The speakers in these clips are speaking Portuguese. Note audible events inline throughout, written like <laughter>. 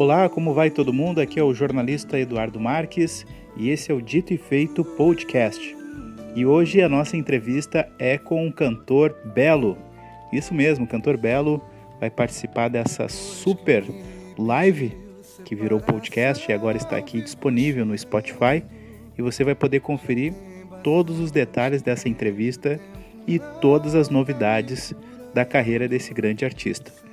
Olá, como vai todo mundo? Aqui é o jornalista Eduardo Marques e esse é o Dito e Feito Podcast. E hoje a nossa entrevista é com o cantor Belo. Isso mesmo, o cantor Belo vai participar dessa super live que virou podcast e agora está aqui disponível no Spotify e você vai poder conferir todos os detalhes dessa entrevista e todas as novidades da carreira desse grande artista.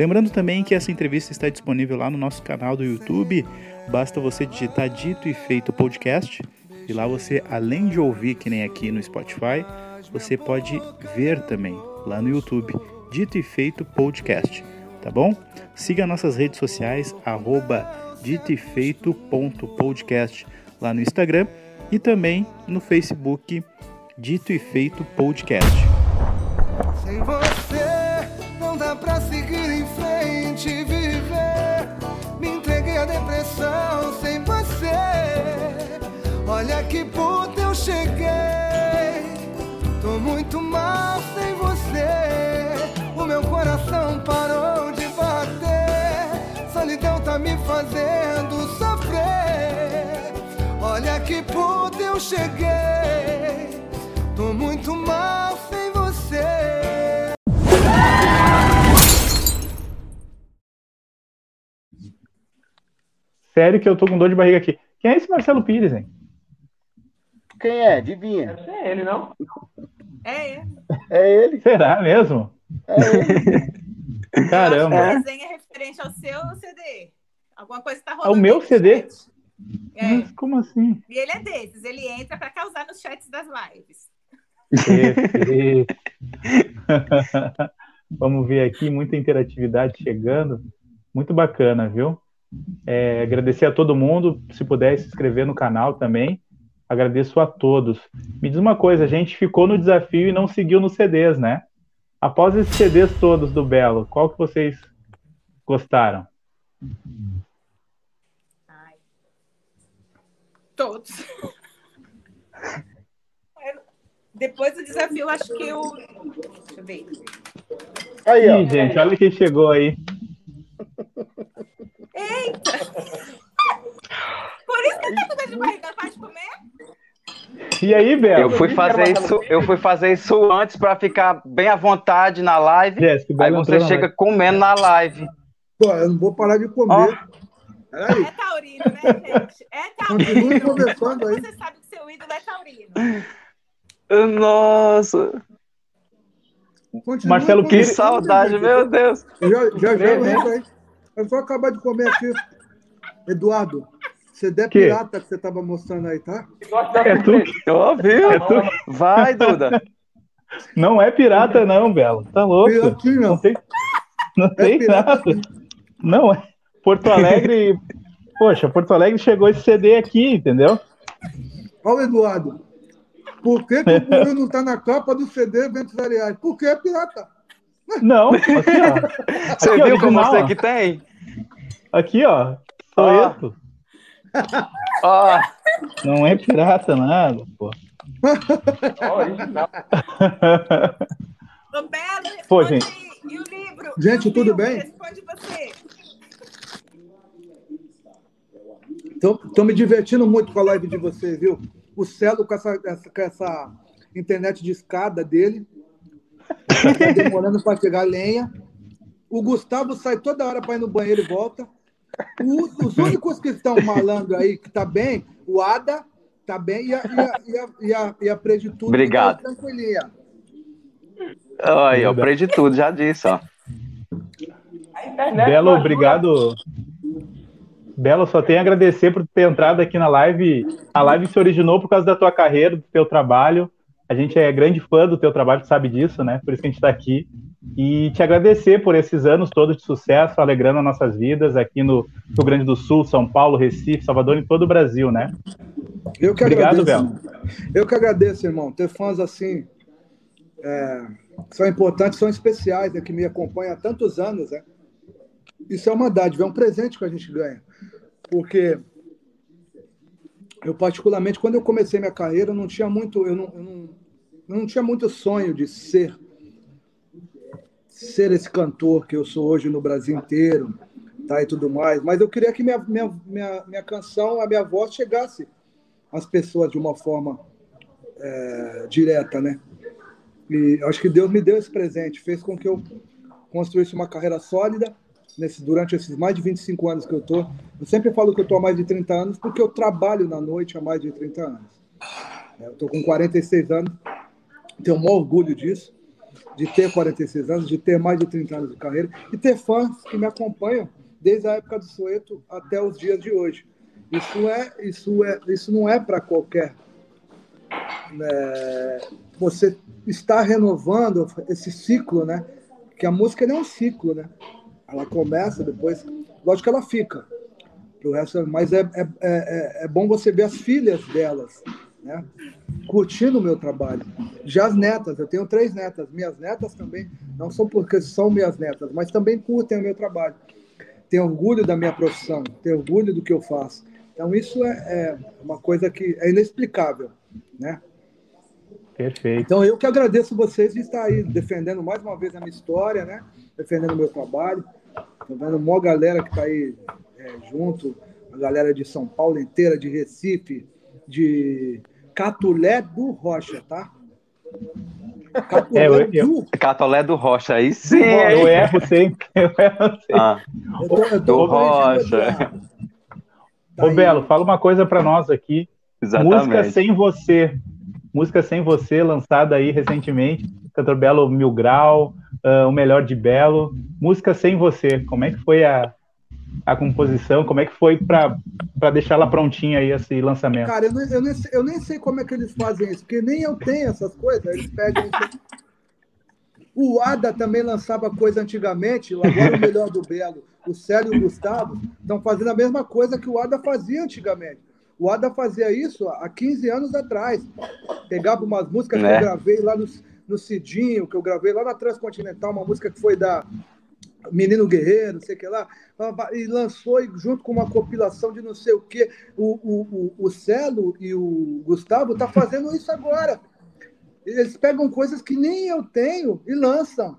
Lembrando também que essa entrevista está disponível lá no nosso canal do YouTube. Basta você digitar Dito e Feito Podcast e lá você, além de ouvir que nem aqui no Spotify, você pode ver também lá no YouTube Dito e Feito Podcast, tá bom? Siga nossas redes sociais arroba ditoefeito.podcast lá no Instagram e também no Facebook Dito e Feito Podcast. Cheguei. Tô muito mal sem você. Sério que eu tô com dor de barriga aqui. Quem é esse Marcelo Pires, hein? Quem é? Adivinha? É ele, não? É, é. É ele. Será mesmo? É ele. <laughs> Caramba. A resenha é referente ao seu CD. Alguma coisa tá rolando. Ao meu CD? chat. É. Mas como assim? E ele é desses, ele entra pra causar nos chats das lives. <laughs> Vamos ver aqui, muita interatividade chegando. Muito bacana, viu? É, agradecer a todo mundo, se puder se inscrever no canal também. Agradeço a todos. Me diz uma coisa, a gente ficou no desafio e não seguiu nos CDs, né? Após esses CDs todos do Belo, qual que vocês gostaram? Ai. Todos. Depois do desafio, acho que eu. Deixa eu ver. Aí, ó. Ih, gente, olha quem chegou aí. Por isso que tá com dor de barriga, faz comer? E aí, Belo? Eu fui fazer isso, eu fui fazer isso antes pra ficar bem à vontade na live. O Aí você chega live. comendo na live. Pô, eu não vou parar de comer. Peraí, É taurino, né, gente? É continue taurino. conversando aí. Você sabe que seu ídolo é taurino. Nossa, Continue Marcelo que saudade, gente. meu Deus. Eu Já, já, já né? É só acabar de comer aqui. Eduardo, CD Que? pirata que você tava mostrando aí, tá? É tu? Ó, viu? É tu? Vai, Duda. Não é pirata, não, Belo. Tá louco? Piratinha. Não tem, não É tem pirata. nada. Não é. Porto Alegre. <laughs> Poxa, Porto Alegre chegou esse CD aqui, entendeu? Olha o Eduardo. Por que, que o Guru não tá na capa do CD Ventos Ariais? Porque é pirata. Não, <laughs> aqui, ó. Você Aqui, viu como você que tem? Aqui, ó. Sou Ó. eu. <laughs> Ó, Não é pirata nada, pô. Responde Pô, gente. aí. E o livro? Gente, tudo bem? Responde você. Estou me divertindo muito com a live de vocês, viu? O Celo com essa, essa- com essa internet de escada dele. Tá demorando para pegar lenha. O Gustavo sai toda hora para ir no banheiro e volta. O- os únicos que estão malando aí, que tá bem, o Ada tá bem e a, e a, e a, e a, e a Preditudo Obrigado. tá tranquilinha. aí, ó, já disse, ó. Belo, obrigado. Belo, só tenho a agradecer por ter entrado aqui na live. A live se originou por causa da tua carreira, do teu trabalho. A gente é grande fã do teu trabalho, tu sabe disso, né? Por isso que a gente está aqui. E te agradecer por esses anos todos de sucesso, alegrando as nossas vidas aqui no Rio Grande do Sul, São Paulo, Recife, Salvador e todo o Brasil, né? Eu que Obrigado, agradeço. Belo. Eu que agradeço, irmão. Ter fãs assim é, são importantes, são especiais, né, que me acompanham há tantos anos. Né? Isso é uma dádiva, é um presente que a gente ganha. Porque eu, particularmente, quando eu comecei minha carreira, eu não tinha muito, eu não, eu não, eu não tinha muito sonho de ser ser esse cantor que eu sou hoje no Brasil inteiro, tá, e tudo mais. Mas eu queria que minha, minha, minha, minha canção, a minha voz chegasse às pessoas de uma forma é, direta, né? E acho que Deus me deu esse presente, fez com que eu construísse uma carreira sólida nesse, durante esses mais de 25 anos que eu tô. Eu sempre falo que eu tô há mais de 30 anos porque eu trabalho na noite há mais de 30 anos. É, eu tô com 46 anos, tenho um orgulho disso, de ter 46 anos, de ter mais de 30 anos de carreira e ter fãs que me acompanham desde a época do Soeto até os dias de hoje. Isso é, isso é, isso não é para qualquer. Né? Você está renovando esse ciclo, né? Que a música é um ciclo, né? Ela começa, depois, lógico que ela fica. Pro resto, mas é, é, é, é bom você ver as filhas delas, né? Curtindo o meu trabalho. Já as netas, eu tenho três netas. Minhas netas também, não são porque são minhas netas, mas também curtem o meu trabalho. Tenho orgulho da minha profissão, tenho orgulho do que eu faço. Então, isso é, é uma coisa que é inexplicável, né? Perfeito. Então, eu que agradeço vocês de estar aí defendendo mais uma vez a minha história, né? Defendendo o meu trabalho. Estou vendo uma galera que está aí é, junto, a galera de São Paulo inteira, de Recife, de Catulé do Rocha, tá? Catulé, é, eu, eu, do... Catolé do Rocha, aí sim. Eu erro sempre. Eu erro sempre. Ah, eu tô, eu tô do Rocha. Tá Ô, Belo, fala uma coisa para nós aqui. Exatamente. Música Sem Você. Música Sem Você, lançada aí recentemente. Cantor Belo Mil Grau, uh, O Melhor de Belo. Música Sem Você. Como é que foi a, a composição? Como é que foi para deixar ela prontinha aí, esse lançamento? Cara, eu, não, eu, nem sei, eu nem sei como é que eles fazem isso, porque nem eu tenho essas coisas. Eles pedem isso. O Ada também lançava coisa antigamente, agora o melhor do Belo, o Célio e o Gustavo estão fazendo a mesma coisa que o Ada fazia antigamente. O Ada fazia isso há 15 anos atrás. Pegava umas músicas né? que eu né? gravei lá no, no Cidinho, que eu gravei lá na Transcontinental, uma música que foi da Menino Guerreiro, não sei o que lá, e lançou junto com uma compilação de não sei o que. O, o, o, o Celo e o Gustavo tá fazendo isso agora. Eles pegam coisas que nem eu tenho e lançam.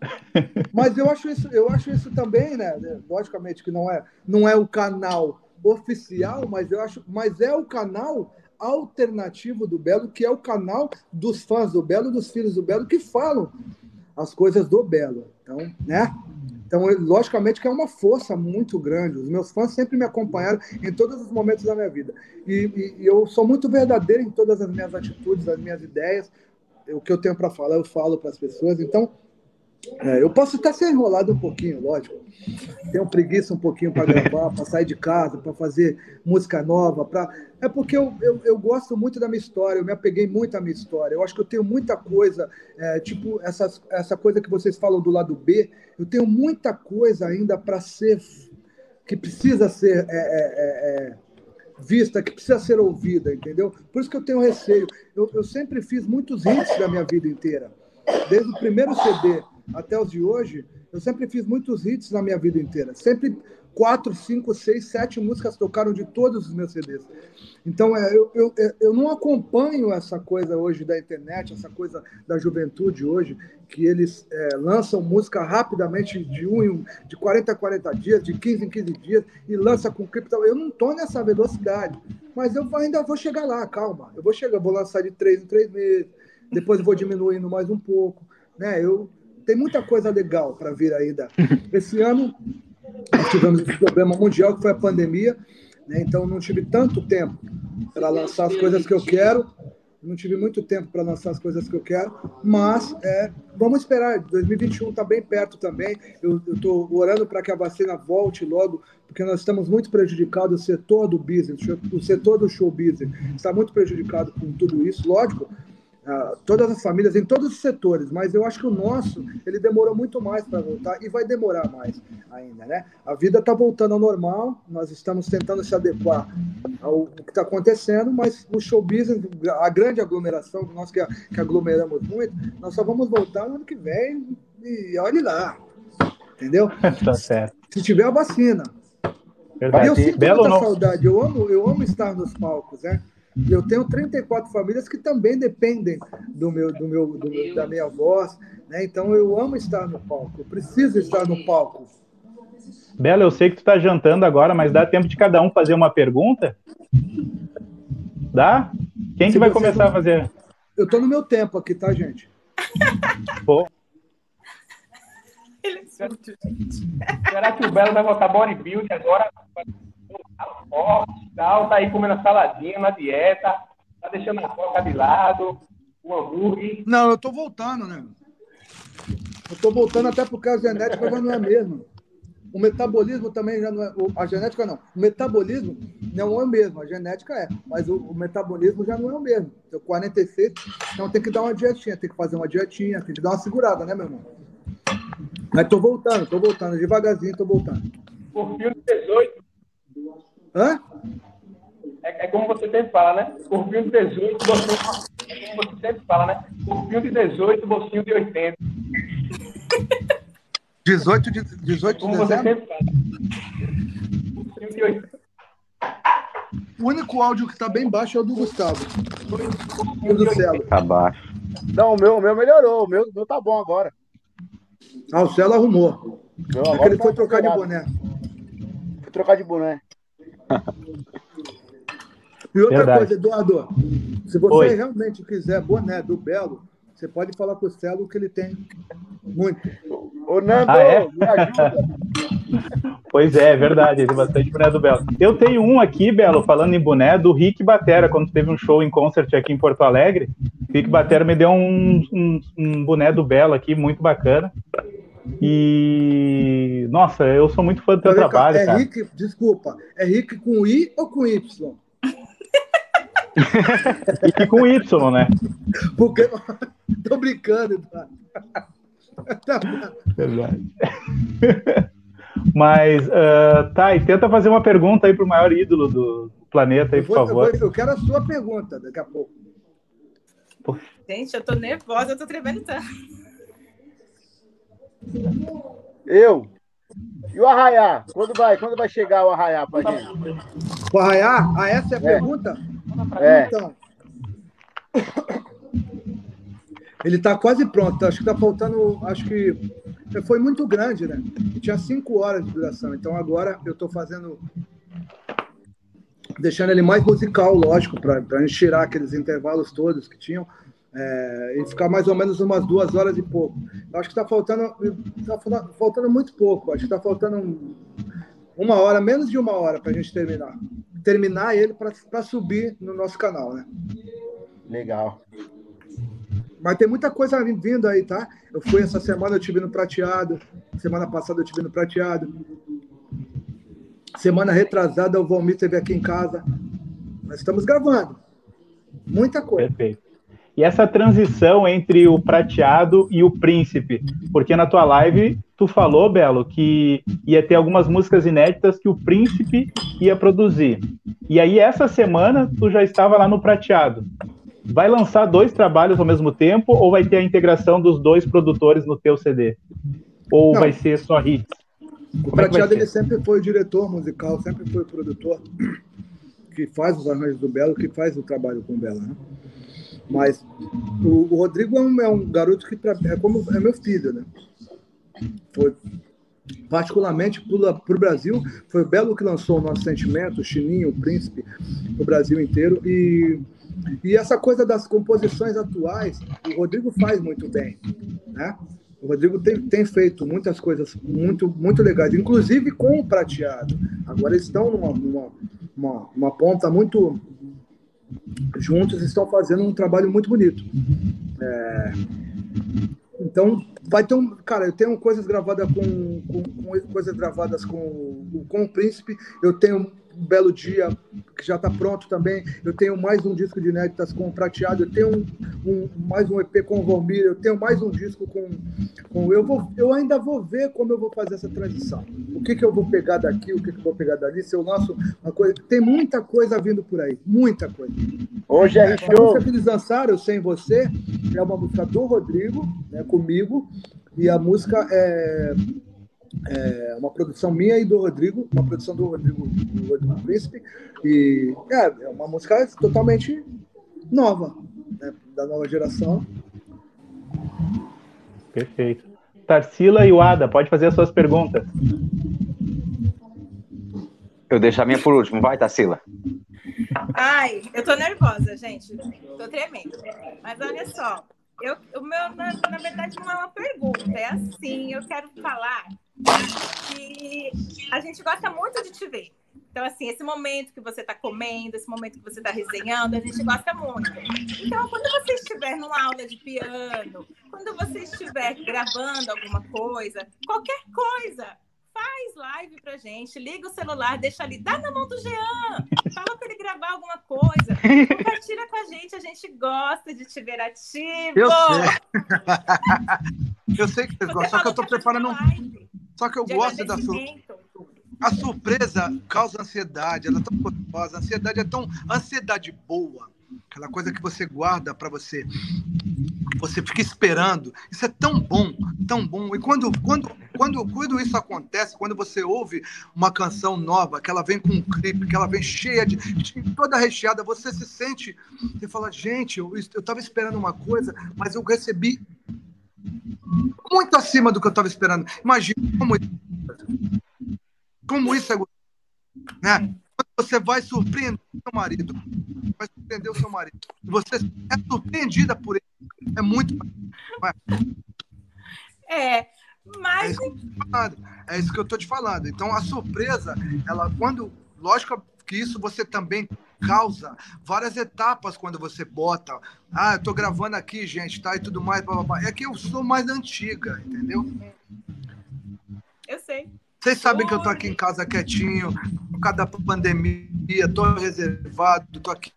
<laughs> Mas eu acho isso, eu acho isso também, né? Logicamente que não é, não é o canal oficial, mas eu acho, mas é o canal alternativo do Belo, que é o canal dos fãs do Belo, dos filhos do Belo, que falam as coisas do Belo. Então, né? Então, logicamente que é uma força muito grande. Os meus fãs sempre me acompanharam em todos os momentos da minha vida. E, e, eu sou muito verdadeiro em todas as minhas atitudes, as minhas ideias. O que eu tenho para falar, eu falo para as pessoas. Então, é, eu posso até ser enrolado um pouquinho, lógico. Tenho preguiça um pouquinho para gravar, para sair de casa, para fazer música nova. Pra... É porque eu, eu, eu, gosto muito da minha história, eu me apeguei muito à minha história. Eu acho que eu tenho muita coisa, é, tipo essas, essa coisa que vocês falam do lado B, eu tenho muita coisa ainda para ser, que precisa ser é, é, é, é, vista, que precisa ser ouvida, entendeu? Por isso que eu tenho receio. Eu, eu sempre fiz muitos hits da minha vida inteira. Desde o primeiro CD até os de hoje, eu sempre fiz muitos hits na minha vida inteira. Sempre quatro, cinco, seis, sete músicas tocaram de todos os meus CDs. Então, é, eu, eu, eu não acompanho essa coisa hoje da internet, essa coisa da juventude hoje, que eles é, lançam música rapidamente de um em um, de 40 a 40 dias, de 15 em 15 dias, e lança com cripto. Eu não estou nessa velocidade, mas eu ainda vou chegar lá, calma. Eu vou chegar, vou lançar de três em três meses, depois vou diminuindo mais um pouco. Né? Eu, tem muita coisa legal para vir ainda. Esse ano nós tivemos esse problema mundial que foi a pandemia, né? então não tive tanto tempo para lançar as coisas que eu quero. Não tive muito tempo para lançar as coisas que eu quero, mas é, vamos esperar. 2021 está bem perto também. Eu estou orando para que a vacina volte logo, porque nós estamos muito prejudicados. O setor do business, o setor do show business está muito prejudicado com tudo isso. Lógico, Uh, todas as famílias em todos os setores, mas eu acho que o nosso ele demorou muito mais para voltar e vai demorar mais ainda, né? A vida está voltando ao normal, nós estamos tentando se adequar ao que está acontecendo, mas o show business, a grande aglomeração, nós que, que aglomeramos muito, nós só vamos voltar no ano que vem e olhe lá, entendeu? <laughs> tá certo. Se tiver a vacina. Verdade. E eu sinto Belo muita saudade, eu amo, eu amo estar nos palcos, né? E eu tenho 34 famílias que também dependem do meu, do meu, do meu da minha voz. Né? Então eu amo estar no palco, eu preciso estar no palco. Bela, eu sei que tu tá jantando agora, mas dá tempo de cada um fazer uma pergunta? Dá? Quem Se que vai começar não- a fazer? Eu tô no meu tempo aqui, tá, gente? <laughs> Pô, Ele é surdo, gente. Será que o Belo vai botar bodybuild agora? Voltar forte e tal, tá aí comendo a saladinha na dieta, tá deixando a coca de lado, o hambúrguer. Não, eu tô voltando, né? Eu tô voltando até porque a genética já não é a mesma. O metabolismo também já não é. A genética não. O metabolismo não é o mesmo. A genética é. Mas o, o metabolismo já não é o mesmo. Eu 46, então tem que dar uma dietinha, tem que fazer uma dietinha, tem que dar uma segurada, né, meu irmão? Mas tô voltando, tô voltando. Devagarzinho, tô voltando. Corpinho de 18, Hã? é, é como você sempre fala, né? Corpinho de 18, bolsinho. É como você sempre fala, né? Corpinho de 18, bolsinho de 80. 18 <laughs> de, 18 de Como você dezembro? sempre fala. Bolsinho de 80. O único áudio que tá bem baixo é o do Gustavo. O do Celo. Tá baixo. Não, o meu, o meu melhorou. O meu, o meu tá bom agora. Ah, o Celo arrumou. Meu É que ele tá foi trocar de boné. Fui trocar de boné. E outra Verdade. coisa, Eduardo, se você Oi. realmente quiser boné do Belo, você pode falar com o Celo que ele tem muito. Ô, Nando, Ah, é? me ajuda. <laughs> pois é, é verdade, tem bastante boné do Belo. Eu tenho um aqui, Belo, falando em boné, do Rick Batera, quando teve um show em concert aqui em Porto Alegre. Rick Batera me deu um, um, um boné do Belo aqui, muito bacana. E, nossa, eu sou muito fã do teu trabalho, é cara. Rick, desculpa, é Rick com I ou com Y? <laughs> E com Y, né? Porque. <laughs> Tô brincando, Eduardo. <laughs> Verdade. Mas, ah, tá, e tenta fazer uma pergunta aí pro maior ídolo do planeta aí, eu, por vou- eu favor. vou- eu quero a sua pergunta daqui a pouco. Gente, eu tô nervosa, eu tô tremendo tanto. Eu. E o Arraiá? Quando vai, quando vai chegar o Arraiá pra gente? O Arraiá? Ah, essa é a É. pergunta? É. Então. Ele está quase pronto. Acho que está faltando. Acho que foi muito grande, né? Tinha cinco horas de duração. Então agora eu estou fazendo. Deixando ele mais musical, lógico, para a gente tirar aqueles intervalos todos que tinham. É, e ficar mais ou menos umas duas horas e pouco. Eu acho que está faltando, tá falta- faltando muito pouco. Acho que está faltando um- uma hora, menos de uma hora para a gente terminar. Terminar ele para subir no nosso canal, né? Legal. Mas tem muita coisa vindo aí, tá? Eu fui essa semana, eu tive no prateado. Semana passada eu tive no prateado. Semana retrasada o Valmir esteve aqui em casa. Nós estamos gravando. Muita coisa. Perfeito. E essa transição entre o prateado e o príncipe, porque na tua live tu falou, Belo, que ia ter algumas músicas inéditas que o príncipe ia produzir. E aí essa semana tu já estava lá no prateado. Vai lançar dois trabalhos ao mesmo tempo ou vai ter a integração dos dois produtores no teu CD? Ou Não. vai ser só hits? O Como é prateado ele ser? sempre foi o diretor musical, sempre foi o produtor que faz os arranjos do Belo, que faz o trabalho com o Belo, né? Mas o, o Rodrigo é um, é um garoto que pra- é como é meu filho, né? Foi particularmente para o Brasil, foi o Belo que lançou o nosso sentimento, o Chininho, o Príncipe, o Brasil inteiro e e essa coisa das composições atuais, o Rodrigo faz muito bem, né? O Rodrigo tem, tem feito muitas coisas muito, muito legais, inclusive com o prateado. Agora eles estão numa, numa uma, uma ponta muito juntos, estão fazendo um trabalho muito bonito. É, então, vai ter um. Cara, eu tenho coisas gravadas com, com, com coisas gravadas com, com o Príncipe, eu tenho um belo dia que já está pronto também. Eu tenho mais um disco de inéditas com Prateado, eu tenho um, um- mais um EP com o Valmir, eu tenho mais um disco com. com eu, vou, eu ainda vou ver como eu vou fazer essa transição. O que, que eu vou pegar daqui, o que, que eu vou pegar dali, se eu lanço uma coisa. Tem muita coisa vindo por aí, muita coisa. Hoje é A show. música que eles lançaram, Sem Você, é uma música do Rodrigo, né, comigo, e a música é, é uma produção minha e do Rodrigo, uma produção do Rodrigo, do Rodrigo Príncipe, e é, é uma música totalmente nova, né, da nova geração. Perfeito. Tarsila e o Ada, pode fazer as suas perguntas. Eu deixo a minha por último. Vai, Tarsila. Ai, eu tô nervosa, gente. Tô tremendo. Mas olha só, eu, o meu, na, na verdade, não é uma pergunta, é assim, eu quero falar que a gente gosta muito de te ver. Então, assim, esse momento que você está comendo, esse momento que você está resenhando, a gente gosta muito. Então, quando você estiver numa aula de piano, quando você estiver gravando alguma coisa, qualquer coisa, faz live pra gente, liga o celular, deixa ali, dá na mão do Jean, fala pra ele gravar alguma coisa, compartilha com a gente, a gente gosta de te ver ativo. Eu sei. <laughs> eu sei que vocês Você gostam, só que eu tô que preparando um. Só que eu de gosto da agradecimento. A surpresa causa ansiedade, ela é tão gostosa. A ansiedade é tão. Ansiedade boa, aquela coisa que você guarda para você. Você fica esperando. Isso é tão bom, tão bom. E quando, quando, quando, quando isso acontece, quando você ouve uma canção nova, que ela vem com um clipe, que ela vem cheia de. toda recheada, você se sente. Você fala, gente, eu estava esperando uma coisa, mas eu recebi muito acima do que eu estava esperando. Imagina como como isso é gostoso, né? Você vai surpreender o seu marido, vai surpreender o seu marido, você é surpreendida por ele, é muito É, é mas isso, é isso que eu tô te falando. Então a surpresa, ela quando, lógico que isso você também causa várias etapas quando você bota, ah, eu tô gravando aqui, gente, tá e tudo mais, blá, blá, blá. é que eu sou mais antiga, entendeu? eu sei. Vocês sabem que eu tô aqui em casa quietinho, por causa da pandemia, tô reservado, tô aqui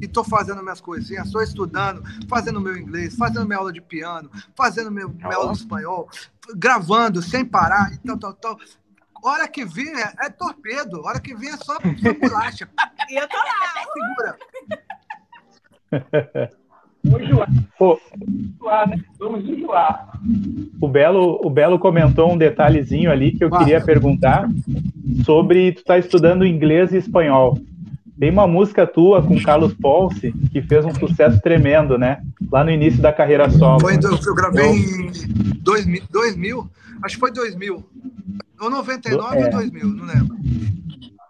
e tô fazendo minhas coisinhas, tô estudando, fazendo meu inglês, fazendo minha aula de piano, fazendo meu, minha aula de espanhol, gravando sem parar e tal, tal, tal. Hora que vem é, é torpedo, hora que vem é só, só bolacha. E eu tô lá. <laughs> Segura. Enjoar, Pô, né? Vamos enjoar. o Belo, o Belo comentou um detalhezinho ali que eu Vai. queria perguntar sobre tu tá estudando inglês e espanhol. Tem uma música tua com Carlos Ponce que fez um sucesso tremendo, né? Lá no início da carreira solo. Foi, em eu gravei em 2000, 2000, acho que foi 2000. Ou 99 É. ou 2000, não lembro.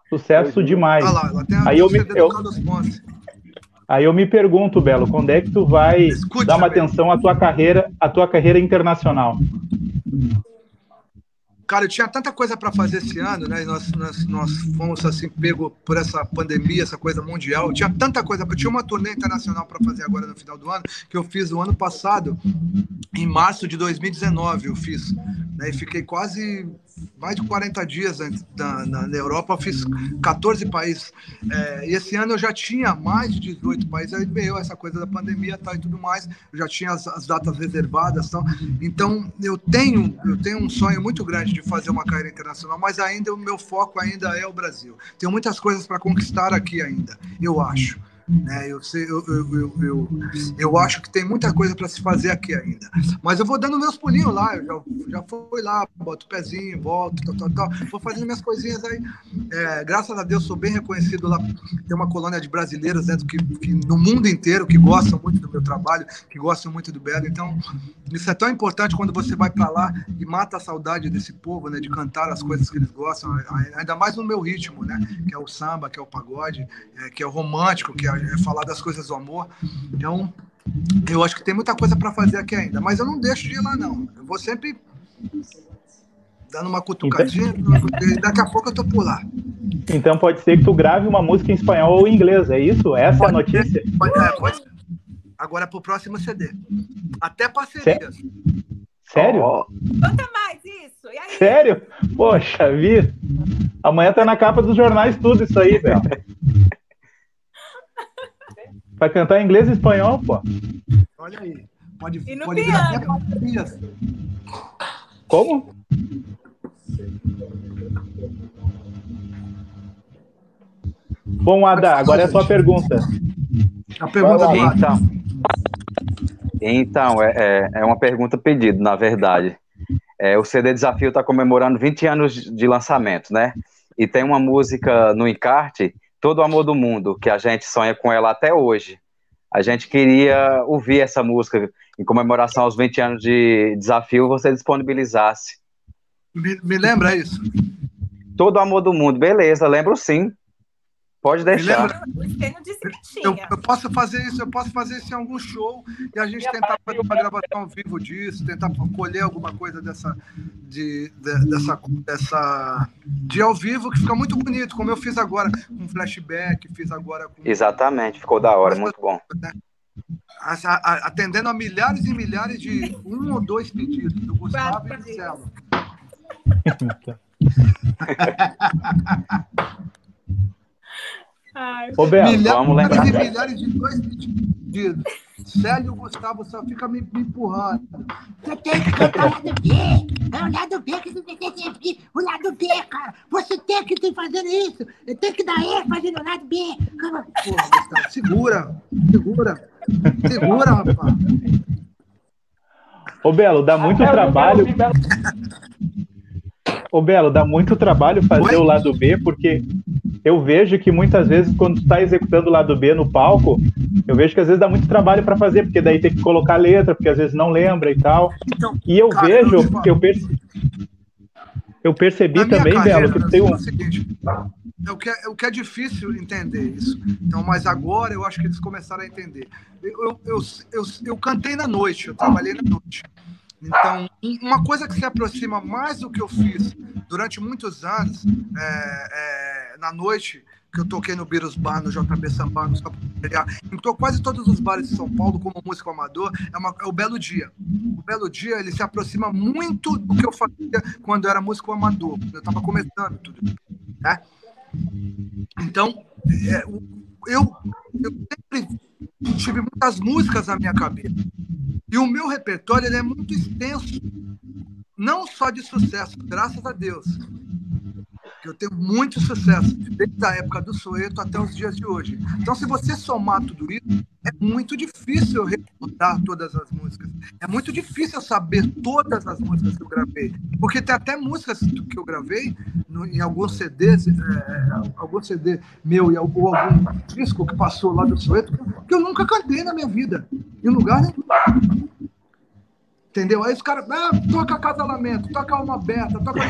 Sucesso demais. Olha lá, Aí eu me- eu-. Aí eu me pergunto, Belo, quando é que tu vai Escute, dar uma atenção à tua carreira, à tua carreira internacional? Cara, eu tinha tanta coisa para fazer esse ano, né? Nós, nós, nós fomos assim pego por essa pandemia, essa coisa mundial. Eu tinha tanta coisa, eu tinha uma turnê internacional para fazer agora no final do ano, que eu fiz o ano passado, em março de 2019, eu fiz. Né? E fiquei quase mais de 40 dias na, na Europa, eu fiz 14 países. É, e esse ano eu já tinha mais de 18 países, aí veio essa coisa da pandemia tal, e tudo mais, eu já tinha as, as datas reservadas. Tal. Então, eu tenho, eu tenho um sonho muito grande de fazer uma carreira internacional, mas ainda o meu foco ainda é o Brasil. Tenho muitas coisas para conquistar aqui ainda, eu acho. Né? Eu, sei, eu, eu, eu, eu, acho que tem muita coisa para se fazer aqui ainda. Mas eu vou dando meus pulinhos lá, eu já, já fui lá, boto o pezinho, volto, tal, tal, tal. vou fazendo minhas coisinhas aí. É, graças a Deus sou bem reconhecido lá. Tem uma colônia de brasileiros dentro que, que no mundo inteiro que gostam muito do meu trabalho, que gostam muito do Belo. Então, isso é tão importante quando você vai para lá e mata a saudade desse povo, né, de cantar as coisas que eles gostam, ainda mais no meu ritmo, né, que é o samba, que é o pagode, é, que é o romântico, que é, é falar das coisas do amor. Então, eu acho que tem muita coisa para fazer aqui ainda, mas eu não deixo de ir lá não. Eu vou sempre dando uma cutucadinha, e daqui a pouco eu tô por lá. Então pode ser que tu grave uma música em espanhol ou em inglês, é isso? Essa é a notícia? Pode, é, pode ser. Agora pro próximo CD. Até parcerias. Sério? Ó, Conta mais isso. E aí? Sério? Poxa vida. Amanhã tá na capa dos jornais tudo isso aí, velho. <laughs> Vai cantar em inglês e espanhol, pô. Olha aí. Pode, E no pode piano? até parcerias. Como? Bom, Ada, agora é a sua pergunta. A pergunta do. Então, então é, é, é uma pergunta pedida, na verdade. É, o CD Desafio está comemorando 20 anos de lançamento, né? E tem uma música no encarte, Todo o Amor do Mundo, que a gente sonha com ela até hoje. A gente queria ouvir essa música em comemoração aos 20 anos de desafio, você disponibilizasse. Me, me lembra isso? Todo Amor do Mundo, beleza, lembro sim. Pode deixar. Eu, eu posso fazer isso, eu posso fazer isso em algum show e a gente tentar fazer uma gravação ao vivo disso, tentar colher alguma coisa dessa de, de- dessa dessa de ao vivo que fica muito bonito, como eu fiz agora com flashback, fiz agora com Exatamente, ficou da hora, muito bom. a- atendendo a milhares e milhares de um ou dois pedidos do Gustavo e do Quase. <laughs> <laughs> <laughs> Ai, Ô, Belo, milhares vamos lembrar. e milhares de dois pedidos. Célio o Gustavo só fica me, me empurrando. Você tem que cantar o lado B. É o lado B que você tem que servir. O lado B, cara. Você tem que estar fazendo isso. Eu tenho que dar E fazendo o lado B. Calma. Porra, Gustavo, segura, segura, segura, rapaz. Ô, Belo, dá muito Até o trabalho. Belo de Belo- Ô, Belo, dá muito trabalho fazer Oi? o lado B, porque eu vejo que muitas vezes, quando tu tá executando o lado B no palco, eu vejo que às vezes dá muito trabalho para fazer, porque daí tem que colocar letra, porque às vezes não lembra e tal. Então, E eu Cara, vejo, eu eu, perce- eu percebi também, carreira, Belo, que tu tem é um. o seguinte, é o, que é, o que é difícil entender isso. Então, mas agora eu acho que eles começaram a entender. Eu, eu, eu, eu, eu cantei na noite, eu trabalhei na noite. Então, um- uma coisa que se aproxima mais do que eu fiz durante muitos anos, é, é, na noite, que eu toquei no Beatles Bar, no JB Samba, no to- quase todos os bares de São Paulo, como músico amador, é, uma- é o Belo Dia. O Belo Dia, ele se aproxima muito do que eu fazia quando eu era músico amador, eu estava começando tudo. Né? Então, é, eu, eu sempre tive muitas músicas na minha cabeça. E o meu repertório é muito extenso. Não só de sucesso, graças a Deus. Eu tenho muito sucesso, desde a época do Soeto até os dias de hoje. Então, se você somar tudo isso, é muito difícil eu recordar todas as músicas. É muito difícil saber todas as músicas que eu gravei. Porque tem até músicas que eu gravei no- em alguns CDs, é, algum CD meu e al- ou algum disco que passou lá do Soeto, que eu nunca cantei na minha vida. Em lugar nenhum. Entendeu? Aí os caras, ah, toca acasalamento, toca alma aberta, toca.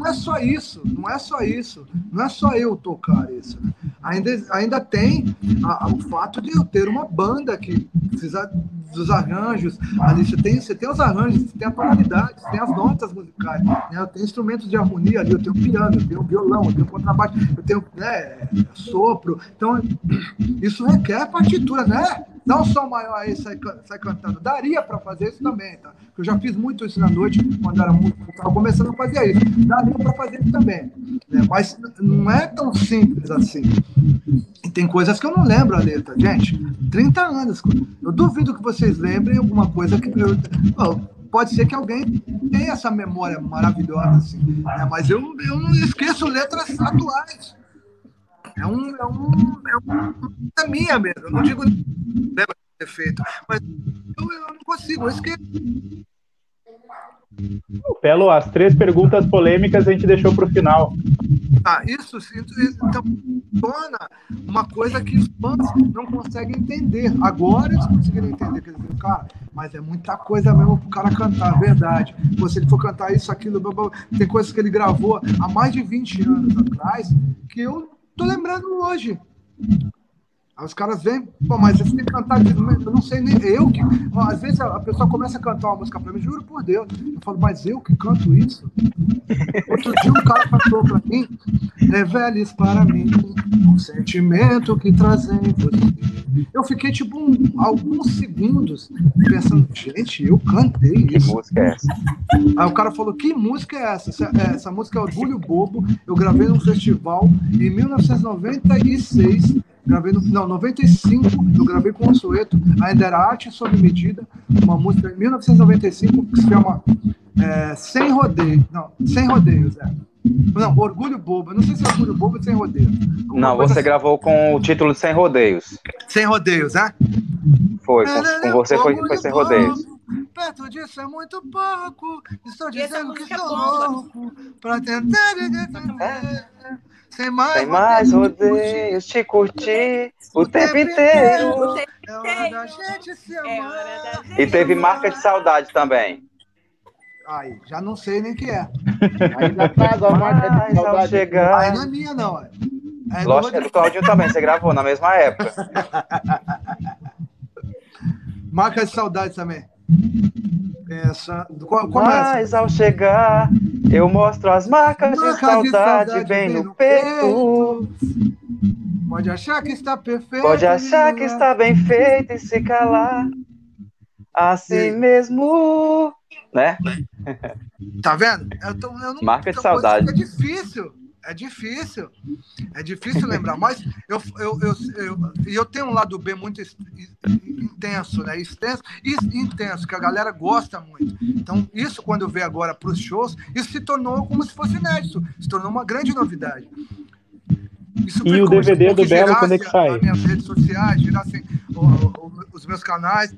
Não é só isso, não é só isso. Não é só eu tocar isso. né? Ainda, ainda tem a- a- o fato de eu ter uma banda que precisa dos arranjos. Ali você tem, você tem os arranjos, você tem a tonalidade, você tem as notas musicais. Né? Eu tenho instrumentos de harmonia ali, eu tenho piano, eu tenho violão, eu tenho contrabaixo, eu tenho né, sopro. Então, <clears throat> isso requer partitura, né? Um som maior aí, sai, sai cantando. Daria para fazer isso também, tá? Eu já fiz muito isso na noite, quando era muito. Estava começando a fazer isso. Daria para fazer isso também. né? Mas não é tão simples assim. E tem coisas que eu não lembro a letra, gente. 30 anos. Eu duvido que vocês lembrem alguma coisa que. Eu, pode ser que alguém tenha essa memória maravilhosa, assim. né? Mas eu, eu não esqueço letras atuais. É um. É um. É, um, é minha mesmo. Eu não digo lembra de ter feito. Mas eu, eu não consigo, eu esqueço. Belo, as três perguntas polêmicas a gente deixou para o final. Ah, isso sim, então torna uma coisa que os fãs não conseguem entender. Agora eles conseguiram entender, quer dizer, cara, mas é muita coisa mesmo pro cara cantar, verdade. Pô, se ele for cantar isso, aquilo, blá, blá, tem coisas que ele gravou há mais de 20 anos atrás que eu tô lembrando hoje. Aí os caras vêm, pô, mas você tem que cantar, eu não sei nem eu que. Às vezes a pessoa começa a cantar uma música pra mim, juro por Deus. Eu falo, mas eu que canto isso? Outro dia um cara cantou pra mim, reveles para mim o sentimento que trazem você. Eu fiquei tipo um- alguns segundos pensando, gente, eu cantei Que isso. música é essa? Aí o cara falou: Que música é essa? Essa, é, essa música é Orgulho Bobo. Eu gravei num festival em 1996. Gravei no, não, 95. Eu gravei com o Soeto. Ainda era Arte Sob Medida. Uma música em 1995 que se chama é, Sem Rodeio. Não, Sem Rodeios, é. Não, Orgulho Bobo. Eu não sei se é Orgulho Bobo ou Sem Rodeio. Alguma Não, você assim. gravou com o título Sem Rodeios. Sem Rodeios, né? Foi, com, com você foi, foi Sem Rodeios. Perto disso é muito pouco. Estou dizendo que sou bomba. louco pra tentar defender. Sem mais, Sem mais rodeios, te curtir o tempo inteiro. O tempo É hora da gente se É hora amar. da gente E teve marca de saudade também. Aí, já não sei nem que é. Ainda tá a marca de saudade. Aí chegar. não é minha, não. É, é do Lógico que é do Claudinho também, você gravou na mesma época. <laughs> Marca de saudade também. Essa. Qual, começa. Mas ao chegar, eu mostro as marcas de Marcas de saudade saudade bem no no peito. Pode achar que está perfeito. Pode achar que está bem feito e se calar. Assim mesmo. Né? Tá vendo? Eu tô- eu não- Marca de saudade. É difícil. É difícil. É difícil lembrar. Mas eu, eu, eu, eu, eu tenho um lado B muito intenso, né? Extenso e intenso, que a galera gosta muito. Então, isso, quando eu vejo agora para os shows, isso se tornou como se fosse inédito. Se tornou uma grande novidade. Isso E o DVD do Belo, quando é que sai? As minhas redes sociais, girassem os meus canais.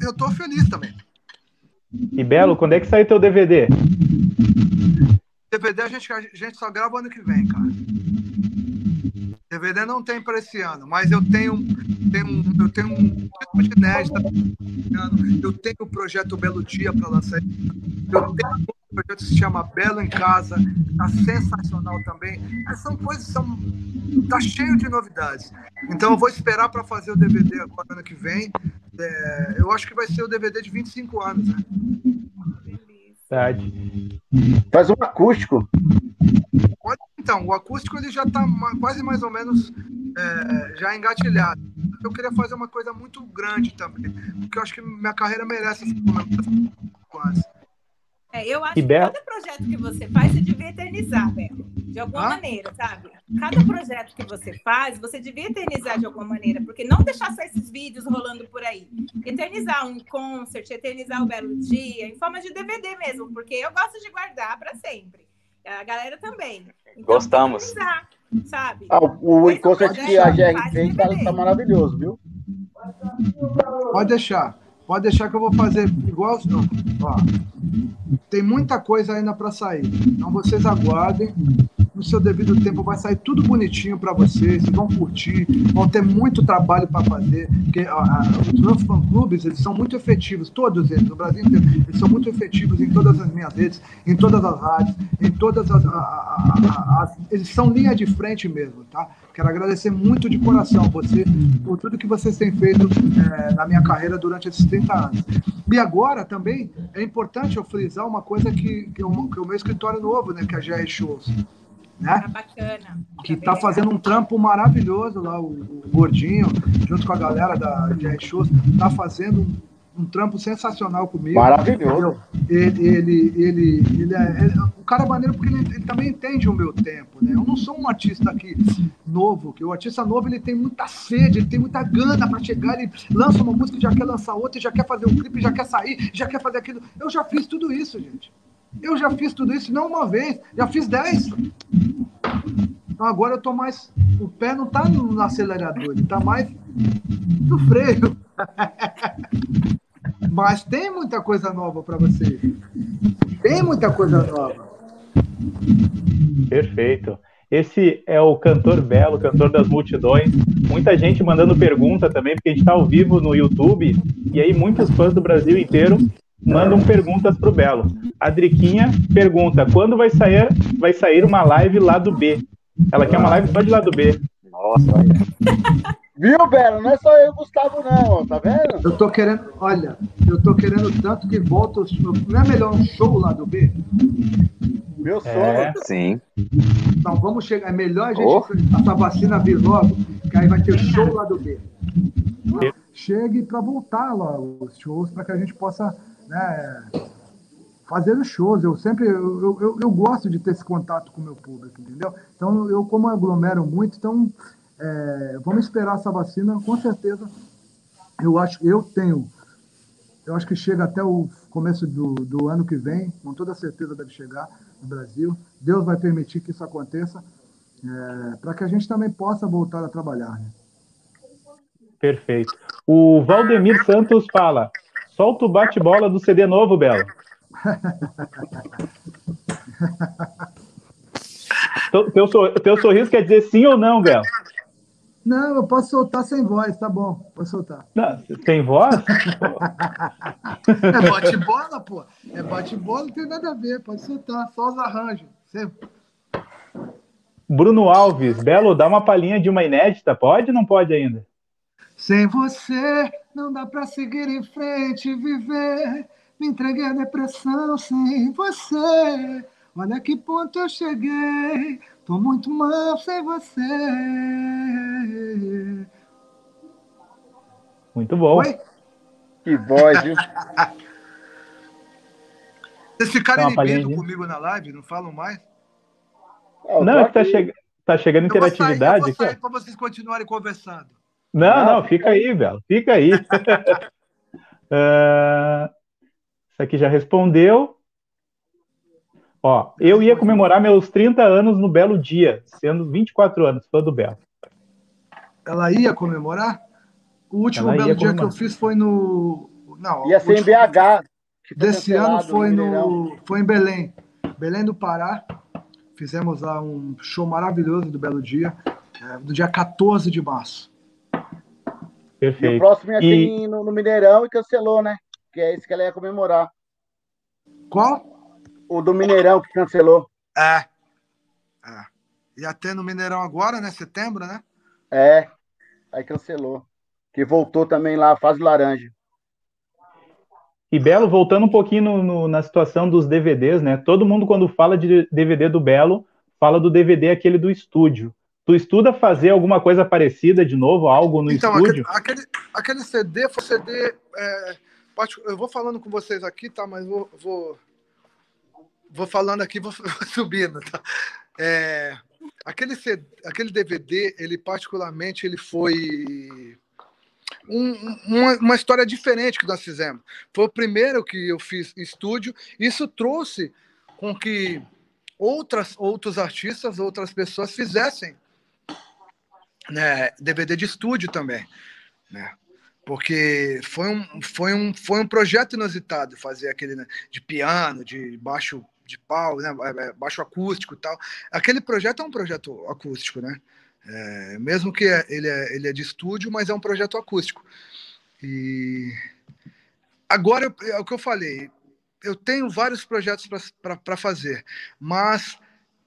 Eu tô feliz também. E Belo, quando é que sai teu DVD? DVD a gente, a gente só grava ano que vem, cara. DVD não tem para esse ano, mas eu tenho, tenho, eu tenho um esse ano. Eu tenho o projeto Belo Dia para lançar. Eu tenho um projeto que se chama Belo em Casa, tá sensacional também. Mas são coisas, são tá cheio de novidades. Então eu vou esperar para fazer o DVD agora ano que vem. É, eu acho que vai ser o DVD de 25 anos, né? Verdade. Faz um acústico. Então, o acústico ele já está quase mais ou menos é, já engatilhado. Eu queria fazer uma coisa muito grande também, porque eu acho que minha carreira merece essa. Quase. É, eu acho que Bel- cada projeto que você faz, você devia eternizar, Belo. De alguma Hã? maneira, sabe? Cada projeto que você faz, você devia eternizar de alguma maneira, porque não deixar só esses vídeos rolando por aí. Eternizar um concert, eternizar o Belo Dia, em forma de DVD mesmo, porque eu gosto de guardar para sempre. A galera também. Então, Gostamos. eternizar, sabe? Ah, o, o concert que a GR fez tá, DVD. tá maravilhoso, viu? Pode deixar. Pode deixar que eu vou fazer igual. Ó, tem muita coisa ainda para sair. Então vocês aguardem. No seu devido tempo vai sair tudo bonitinho para vocês. Vocês vão curtir. Vão ter muito trabalho para fazer. Porque ó, os meus fã-clubes eles são muito efetivos. Todos eles, no Brasil inteiro. Eles são muito efetivos em todas as minhas redes, em todas as rádios, em todas as. a- a- a- eles são linha de frente mesmo, tá? Quero agradecer muito de coração você por tudo que vocês têm feito eh, na minha carreira durante esses 30 anos. E agora também é importante eu frisar uma coisa que, que, o, que o meu escritório novo, né, que é a GR Shows, né? Tá bacana. que tá fazendo um trampo maravilhoso lá, o, o Gordinho, junto com a galera da GR Shows, tá fazendo um, um trampo sensacional comigo. Maravilhoso. Ele, ele, ele, ele é, ele- o cara é maneiro porque ele, ele também entende o meu tempo, né? Eu não sou um artista aqui novo, que o artista novo ele tem muita sede, ele tem muita gana para chegar, ele lança uma música, já quer lançar outra, já quer fazer um clipe, já quer sair, já quer fazer aquilo. Eu já fiz tudo isso, gente. Eu já fiz tudo isso, não uma vez, já fiz dez. Então agora eu tô mais. O pé não tá no acelerador, ele tá mais no freio. <laughs> Mas tem muita coisa nova para vocês. Tem muita coisa nova. Perfeito. Esse é o cantor Belo, cantor das multidões. Muita gente mandando pergunta também, porque a gente está ao vivo no YouTube. E aí, muitos fãs do Brasil inteiro mandam perguntas pro Belo. A Driquinha pergunta: quando vai sair, vai sair uma live lá do B? Ela quer uma live só de lá do B. Nossa, olha. Viu, Belo? Não é só eu e o Gustavo, não, tá vendo? Eu tô querendo, olha, eu tô querendo tanto que volta os shows. Não é melhor um show lá do B? Meu sonho. É. Sim. Então vamos chegar. É melhor a gente Oh. essa vacina vir logo, que aí vai ter show lá do B. Chegue para voltar lá os shows para que a gente possa né, fazer os shows. Eu sempre eu, eu, eu gosto de ter esse contato com o meu público, entendeu? Então eu como aglomero muito, então é, vamos esperar essa vacina, com certeza. Eu acho, eu tenho, eu acho que chega até o começo do, do ano que vem, com toda certeza deve chegar no Brasil. Deus vai permitir que isso aconteça, é, para que a gente também possa voltar a trabalhar. Né? Perfeito. O Valdemir Santos fala: solta o bate-bola do CD novo, Belo. <laughs> Teu, teu, sor- teu sorriso quer dizer sim ou não, Belo? Não, eu posso soltar sem voz, tá bom, posso soltar. Não, tem voz? É <laughs> bate-bola, pô. É bate-bola, não tem nada a ver, pode soltar, só os arranjos. Sempre. Bruno Alves, Belo, dá uma palhinha de uma inédita, pode ou não pode ainda? Sem você, não dá pra seguir em frente e viver. Me entreguei à depressão sem você. Olha que ponto eu cheguei. Tô muito mal sem você. Muito bom. Oi? Que voz, viu? <laughs> Vocês ficaram inibindo comigo na live, não falam mais? Eu Não, tô é que tá, chega- tá chegando Eu vou sair, eu interatividade vou sair ó. para vocês continuarem conversando. Não, Não. não, fica aí, Belo, fica aí. Ah, <laughs> Isso aqui já respondeu. Ó, eu ia comemorar meus 30 anos no Belo Dia, sendo 24 anos, fã do Belo. Ela ia comemorar? O último Ela belo dia que eu comemorar. fiz foi no. Não, Ia ser em BH. Desse ano foi no. Foi em Belém. Belém do Pará. Fizemos lá um show maravilhoso do Belo Dia. é, no dia 14 de março. E o Perfeito. próximo ia ser E- no, no Mineirão e cancelou, né? Que é esse que ela ia comemorar. Qual? O do Mineirão que cancelou. É. é. Ia ter no Mineirão agora, né? Setembro, né? É. Aí cancelou. Que voltou também lá, fase laranja. E Belo, voltando um pouquinho no- no- na situação dos DVDs, né? Todo mundo, quando fala de DVD do Belo, fala do DVD aquele do estúdio. Tu estuda fazer alguma coisa parecida de novo, algo no então, estúdio? aquele, aquele, aquele CD foi CD. é, eu vou falando com vocês aqui, tá? Mas vou. Vou, vou falando aqui, vou <laughs> subindo, tá? É, aquele, aquele DVD, ele particularmente, ele foi. um- uma, uma história diferente que nós fizemos. Foi o primeiro que eu fiz em estúdio. Isso trouxe com que outras, outros artistas, outras pessoas fizessem né, DVD de estúdio também, né? Porque foi um, foi um, foi um projeto inusitado fazer aquele né, de piano, de baixo de pau, né, é, baixo acústico e tal. Aquele projeto é um projeto acústico, né? É, mesmo que é- ele é, ele é de estúdio, mas é um projeto acústico. E agora é o que eu falei. Eu tenho vários projetos para fazer, mas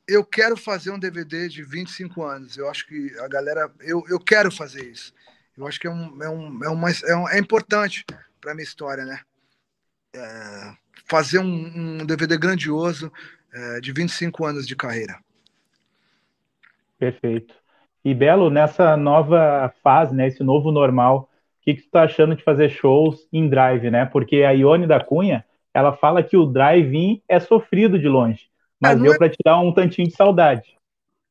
eu quero fazer um DVD de 25 anos. Eu acho que a galera. Eu, eu quero fazer isso. Eu acho que é, um, é, um, é, uma, é, um- é importante para minha história, né? É, fazer um, um DVD grandioso é, de 25 anos de carreira. Perfeito. E Belo, nessa nova fase, né, esse novo normal, o que, que tu tá achando de fazer shows em drive, né? Porque a Ione da Cunha, ela fala que o drive-in é sofrido de longe, mas não deu é- para tirar um tantinho de saudade.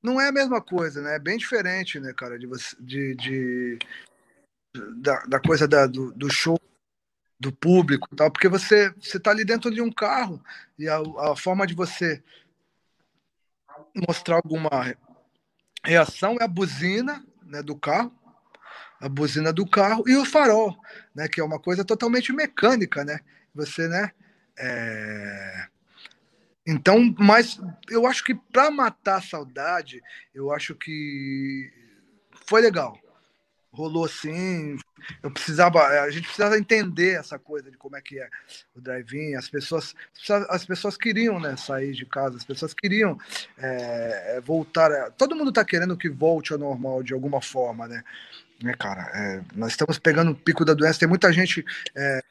Não é a mesma coisa, né? É bem diferente, né, cara, de, você, de, de- da, da coisa da, do, do show do público tal, porque você você tá ali dentro de um carro e a, a forma de você mostrar alguma reação é a buzina né, do carro, a buzina do carro e o farol, né, que é uma coisa totalmente mecânica, né? Você, né? é, Então, mas eu acho que para matar a saudade, eu acho que foi legal. Rolou sim. Eu precisava, a gente precisava entender essa coisa de como é que é o drive-in. As pessoas, as pessoas queriam né, sair de casa, as pessoas queriam é, voltar. a- todo mundo está querendo que volte ao normal de alguma forma, né? né cara? É, nós estamos pegando o pico da doença. Tem muita gente é,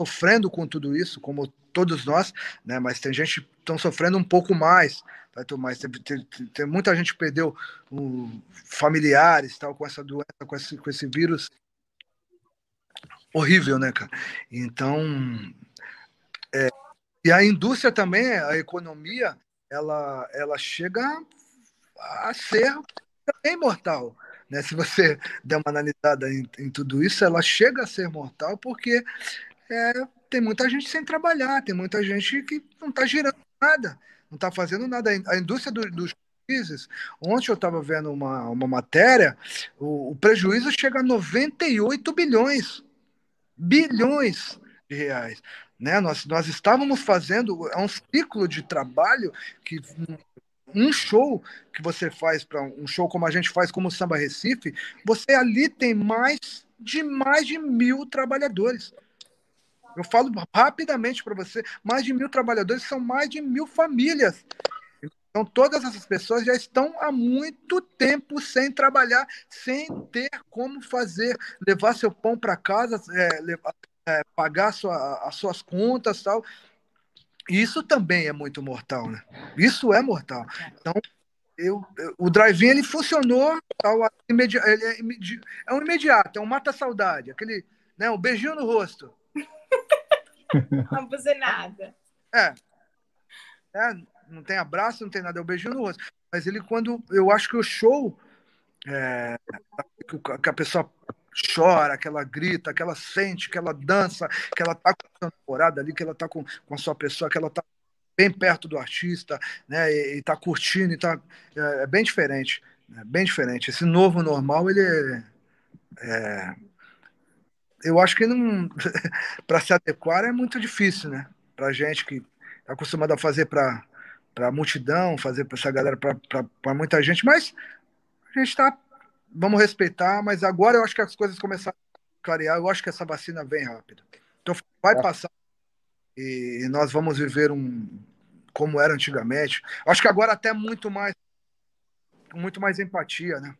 sofrendo com tudo isso, como todos nós, né? Mas tem gente que estão sofrendo um pouco mais, tá? Então, mas tem, tem- tem muita gente que perdeu um, familiares, tal, com essa doença, com esse, com esse vírus horrível, né, cara? Então, é, e a indústria também, a economia, ela, ela chega a ser também mortal. Né? Se você der uma analisada em, em tudo isso, ela chega a ser mortal porque é, tem muita gente sem trabalhar, tem muita gente que não está girando nada, não está fazendo nada. A indústria do- dos países, ontem eu estava vendo uma, uma matéria, o, o prejuízo chega a 98 bilhões, bilhões de reais. Né? Nós, nós estávamos fazendo, é um ciclo de trabalho que um show que você faz para um show como a gente faz como o Samba Recife, você ali tem mais de mais de mil trabalhadores. Eu falo rapidamente para você, mais de mil trabalhadores são mais de mil famílias. Então, todas essas pessoas já estão há muito tempo sem trabalhar, sem ter como fazer, levar seu pão para casa, é, levar, é, pagar sua, as suas contas tal. Isso também é muito mortal, né? Isso é mortal. Então, eu, eu o drive-in ele funcionou, ele é, imedi é um imediato, é um mata-saudade, aquele, né, um beijinho no rosto. Uma buzinada. É. é. Não tem abraço, não tem nada, é um beijinho no rosto. Mas ele, quando. Eu acho que o show. É, que a pessoa chora, que ela grita, que ela sente, que ela dança, que ela tá com a namorada ali, que ela tá com, com a sua pessoa, que ela tá bem perto do artista, né? E, e tá curtindo, e tá, é, é bem diferente, é bem diferente. Esse novo normal, ele é, é eu acho que não <laughs> para se adequar é muito difícil, né? Para gente que está acostumado a fazer para para multidão, fazer para essa galera, para muita gente, mas a gente está, vamos respeitar, mas agora eu acho que as coisas começaram a clarear, eu acho que essa vacina vem rápido. Então vai é. passar e nós vamos viver um como era antigamente. Acho que agora até muito mais muito mais empatia, né?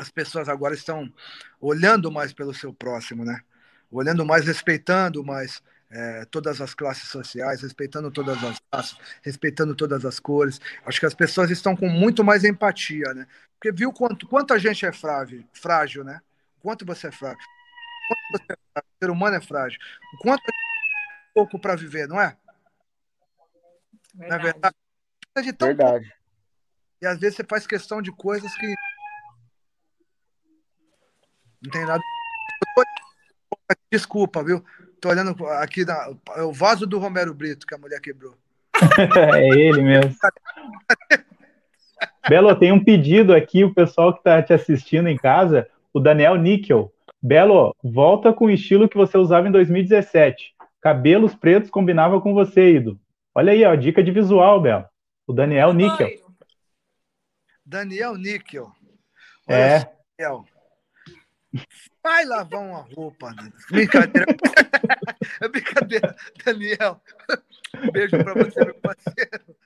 As pessoas agora estão olhando mais pelo seu próximo, né? Olhando mais, respeitando mais é, todas as classes sociais, respeitando todas as raças, respeitando todas as cores. Acho que as pessoas estão com muito mais empatia, né? Porque viu quanto, quanto a gente é frágil, frágil, né? Quanto você é frágil. Quanto você é frágil. O ser humano é frágil. O quanto é pouco para viver, não é? Verdade. Não é verdade? De tão verdade. Pouco. E às vezes você faz questão de coisas que não tem nada. Desculpa, viu? Tô olhando aqui na, é o vaso do Romero Brito que a mulher quebrou. <laughs> é ele mesmo. Belo, tem um pedido aqui, o pessoal que está te assistindo em casa, o Daniel Níquel. Belo, volta com o estilo que você usava em 2017. Cabelos pretos combinava com você, Ido. Olha aí, ó, dica de visual, Belo. O Daniel Níquel. Daniel Níquel. Olha é. Daniel. Vai lavar uma roupa. Né? Brincadeira. <laughs> brincadeira, Daniel. Beijo pra você, meu parceiro.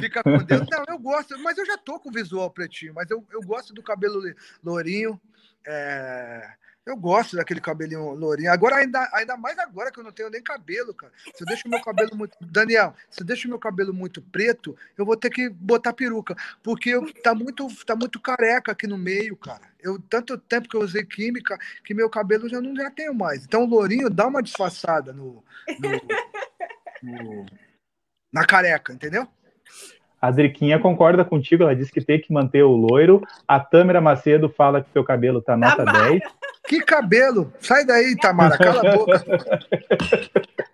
Fica com Deus. Não, eu gosto, mas eu já tô com o visual pretinho, mas eu, eu gosto do cabelo lourinho. É... Eu gosto daquele cabelinho lourinho. Agora, ainda, ainda mais agora que eu não tenho nem cabelo, cara. Se eu deixo meu cabelo muito. <laughs> Daniel, se eu deixo meu cabelo muito preto, eu vou ter que botar peruca. Porque eu, tá, muito, tá muito careca aqui no meio, cara. Eu, tanto tempo que eu usei química que meu cabelo já não já tenho mais. Então o lourinho dá uma disfarçada no, no, no na careca, entendeu? A Driquinha concorda contigo, ela disse que tem que manter o loiro. A Tâmara Macedo fala que seu cabelo tá nota Tamara. 10. Que cabelo? Sai daí, Tamara, cala a boca. <laughs>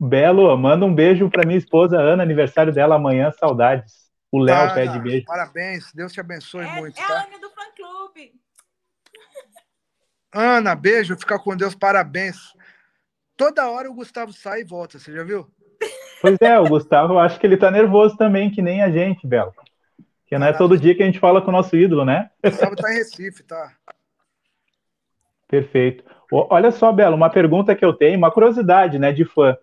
Belo, manda um beijo para minha esposa Ana, aniversário dela amanhã, saudades. O Léo ah, pede beijo. Parabéns, Deus te abençoe é, muito. É tá? a Ana do fã clube. Ana, beijo, fica com Deus, parabéns. Toda hora o Gustavo sai e volta, você já viu? Pois é, o Gustavo, eu acho que ele tá nervoso também, que nem a gente, Belo. Que não é todo dia que a gente fala com o nosso ídolo, né? O Gustavo tá em Recife, tá? Perfeito. Olha só, Belo, uma pergunta que eu tenho, uma curiosidade, né, de fã.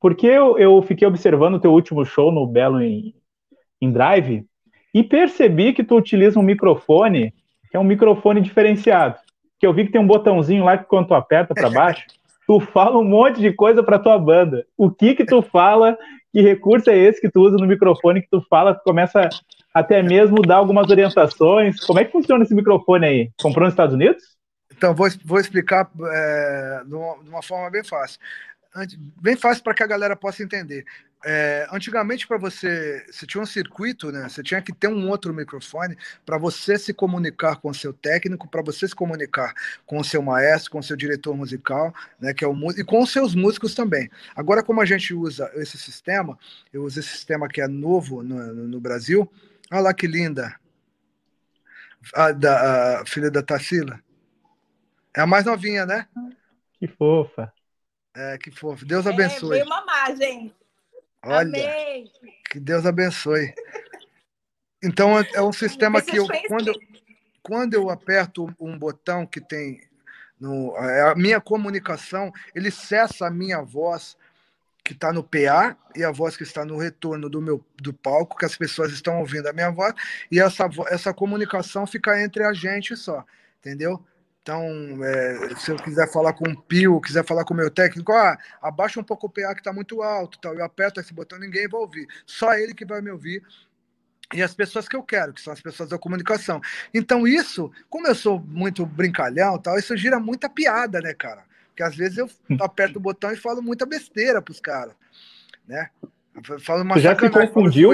Porque eu, eu fiquei observando o teu último show no Belo em, em Drive e percebi que tu utiliza um microfone que é um microfone diferenciado. Que eu vi que tem um botãozinho lá que quando tu aperta para baixo, tu fala um monte de coisa para tua banda. O que que tu fala? Que recurso é esse que tu usa no microfone que tu fala? Tu começa até mesmo dar algumas orientações. Como é que funciona esse microfone aí? Comprou nos Estados Unidos? Então, vou, vou explicar é, de, uma, de uma forma bem fácil. Bem fácil para que a galera possa entender. É, antigamente, para você, você tinha um circuito, né? Você tinha que ter um outro microfone para você se comunicar com o seu técnico, para você se comunicar com o seu maestro, com o seu diretor musical, né? Que é o e com os seus músicos também. Agora, como a gente usa esse sistema, eu uso esse sistema que é novo no, no Brasil. Olha lá que linda, a, da, a filha da Tarsila. É a mais novinha, né? Que fofa. É, que fofa. Deus é, abençoe. É, veio mamar, gente. Olha, Amém. que Deus abençoe. Então, é um sistema que eu quando, eu, quando eu aperto um botão que tem no, a minha comunicação, ele cessa a minha voz que está no PA e a voz que está no retorno do meu do palco, que as pessoas estão ouvindo a minha voz, e essa, essa comunicação fica entre a gente só, entendeu? Então, é, se eu quiser falar com o Pio, quiser falar com o meu técnico, ah, abaixa um pouco o PA que está muito alto, tal. eu aperto esse botão, ninguém vai ouvir, só ele que vai me ouvir, e as pessoas que eu quero, que são as pessoas da comunicação. Então, isso, como eu sou muito brincalhão, tal, isso gira muita piada, né, cara? Porque às vezes eu <laughs> aperto o botão e falo muita besteira pros caras, né? Falo uma tu já se confundiu?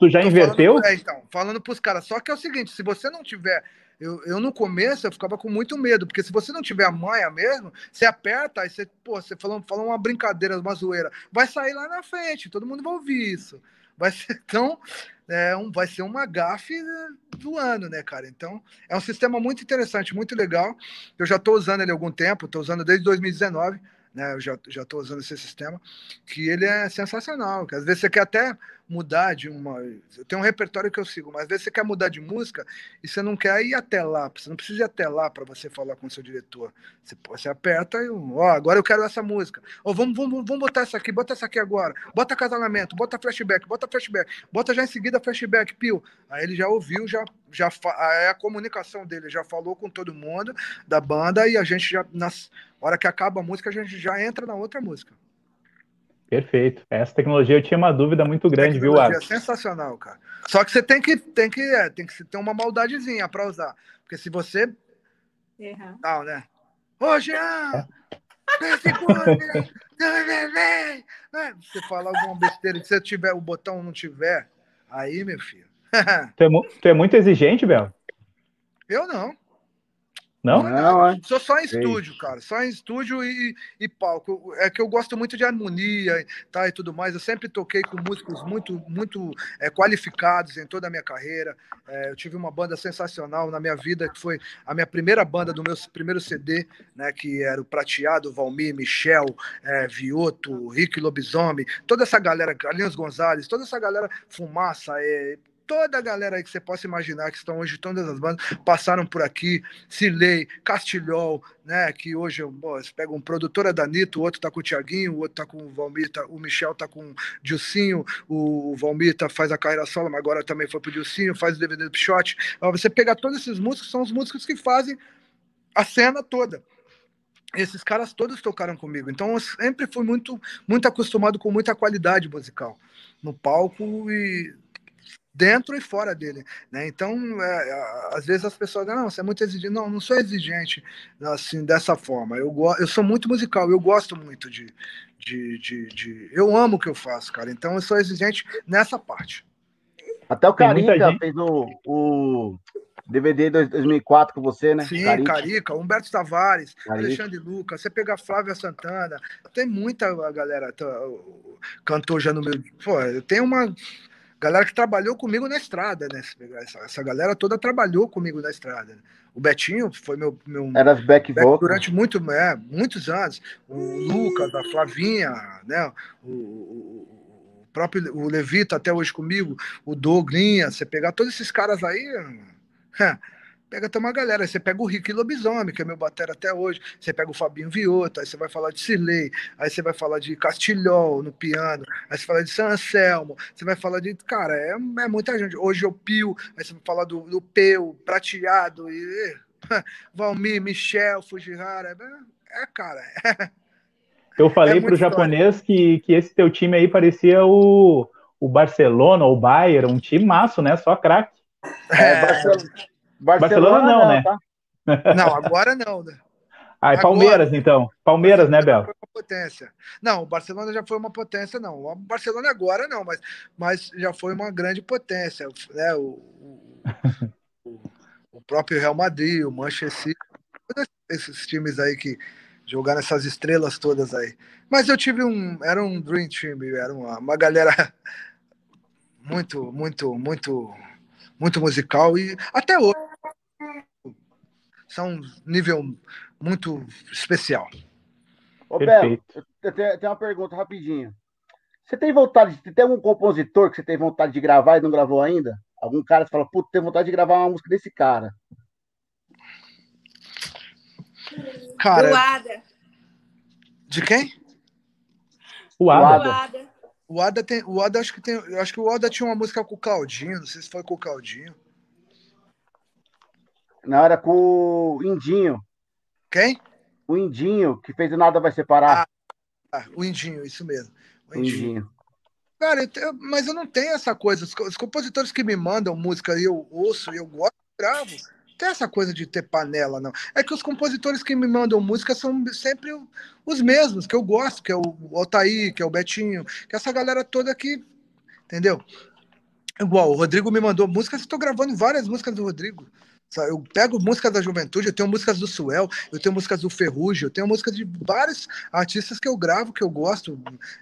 Tu já inverteu? Falando, é, então, falando pros caras. Só que é o seguinte, se você não tiver... Eu, eu no começo eu ficava com muito medo, porque se você não tiver a manha mesmo, você aperta, aí você, pô, você falou, falou uma brincadeira, uma zoeira, vai sair lá na frente, todo mundo vai ouvir isso. Vai ser, <laughs> então, é um, vai ser uma gafe do ano, né, cara? Então, é um sistema muito interessante, muito legal. Eu já estou usando ele há algum tempo, estou usando desde 2019 né? Eu já já estou usando esse sistema que ele é sensacional. Que às vezes você quer até mudar de uma, eu tenho um repertório que eu sigo, mas às vezes você quer mudar de música e você não quer ir até lá, você não precisa ir até lá para você falar com o seu diretor. Você, você aperta e, ó, agora eu quero essa música. Ou vamos, vamos, vamos botar essa aqui, bota essa aqui agora. Bota casamento, bota flashback, bota flashback, bota já em seguida flashback, pio. Aí ele já ouviu, já já é a comunicação dele, já falou com todo mundo da banda e a gente já nas hora que acaba a música, a gente já entra na outra música. Perfeito. Essa tecnologia eu tinha uma dúvida muito grande, viu, Arthur? É sensacional, cara. Só que você tem que tem que é, tem que ter uma maldadezinha para usar, porque se você Uhum. Não, né? Ô, Jean! Você falar alguma besteira, se você tiver o botão não tiver, aí, meu filho. <laughs> tu, é, tu é muito exigente, Bel? Eu não. Não? Não, é. Sou só em estúdio, cara. Só em estúdio e, e palco. É que eu gosto muito de harmonia tá, e tudo mais. Eu sempre toquei com músicos muito, muito é, qualificados em toda a minha carreira. É, eu tive uma banda sensacional na minha vida, que foi a minha primeira banda do meu primeiro CD, né? Que era o Prateado, Valmir, Michel, é, Vioto, Rick Lobisomem, toda essa galera, Carlinhos Gonzalez, toda essa galera, Fumaça, é, toda a galera aí que você possa imaginar que estão hoje, todas as bandas passaram por aqui, Cilei, Castilhol, né, que hoje bom, você pega um produtor é Danito, o outro tá com o Tiaguinho, o outro tá com o Valmir, tá, o Michel tá com o Dilcinho, o Valmir tá, faz a carreira solo, mas agora também foi pro Dilcinho, faz o DVD do Pichote. Você pegar todos esses músicos, são os músicos que fazem a cena toda esses caras todos tocaram comigo. Então eu sempre fui muito muito acostumado com muita qualidade musical no palco e dentro e fora dele, né? Então, é, às vezes as pessoas não, você é muito exigente, não, não sou exigente assim dessa forma. Eu eu sou muito musical, eu gosto muito de, de, de, de, eu amo o que eu faço, cara. Então eu sou exigente nessa parte. Até o Carica fez o, o DVD 2004 com você, né? Sim, Carica, Carica Humberto Tavares, Carica. Alexandre Lucas, você pega Flávia Santana, tem muita galera tá, cantou já no meu. Pô, eu tenho uma galera que trabalhou comigo na estrada, né? Essa, essa galera toda trabalhou comigo na estrada. O Betinho foi meu. meu Era back, back durante muito, é, muitos anos. O Lucas, a Flavinha, né? O, o, o próprio o Levita até hoje comigo, o Douglinha, você pegar todos esses caras aí. Pega até uma galera. Aí você pega o Rick Lobisomem, que é meu batera até hoje. Você pega o Fabinho Vioto, aí você vai falar de Cirlei, aí você vai falar de Castilhol no piano, aí você fala de San Anselmo, você vai falar de. Cara, é, é muita gente. Hoje eu Pio, aí você vai falar do, do Peu, Prateado, e, <laughs> Valmir, Michel, Fujihara. É, é cara. É, eu falei é pro japonês que, que esse teu time aí parecia o, o Barcelona ou o Bayern, um time maço, né? Só craque. É, Barcelona. Barcelona, Barcelona não, né? Tá? Não, agora não, né? Ah, é Palmeiras, agora, então. Palmeiras, né, Bel? Foi uma potência. Não, o Barcelona já foi uma potência, não. O Barcelona agora não, mas, mas já foi uma grande potência. Né? O, o, o próprio Real Madrid, o Manchester City, todos esses times aí que jogaram essas estrelas todas aí. Mas eu tive um. Era um Dream Team, era uma, uma galera <laughs> muito, muito, muito, muito musical. E até hoje são um nível muito especial. Ô, Belo, eu tenho uma pergunta rapidinho. Você tem vontade, tem algum compositor que você tem vontade de gravar e não gravou ainda? Algum cara que fala, puta, tem vontade de gravar uma música desse cara? Cara. Do Ada. De quem? O Ada. O Ada tem. O Ada acho que tem. Eu acho que o Ada tinha uma música com o Claudinho. Não sei se foi com o Claudinho. Não, era com o Indinho. Quem? O Indinho, que fez o Nada Vai Separar. Ah, ah o Indinho, isso mesmo. O Indinho. Indinho. Cara, eu, mas eu não tenho essa coisa. Os, os compositores que me mandam música e eu ouço e eu gosto, gravo tem essa coisa de ter panela, não. É que os compositores que me mandam música são sempre os mesmos, que eu gosto, que é o Altair, que é o Betinho, que é essa galera toda aqui, entendeu? Igual, o Rodrigo me mandou músicas, estou gravando várias músicas do Rodrigo. Eu pego músicas da juventude, eu tenho músicas do Suel, eu tenho músicas do Ferrugem, eu tenho músicas de vários artistas que eu gravo, que eu gosto.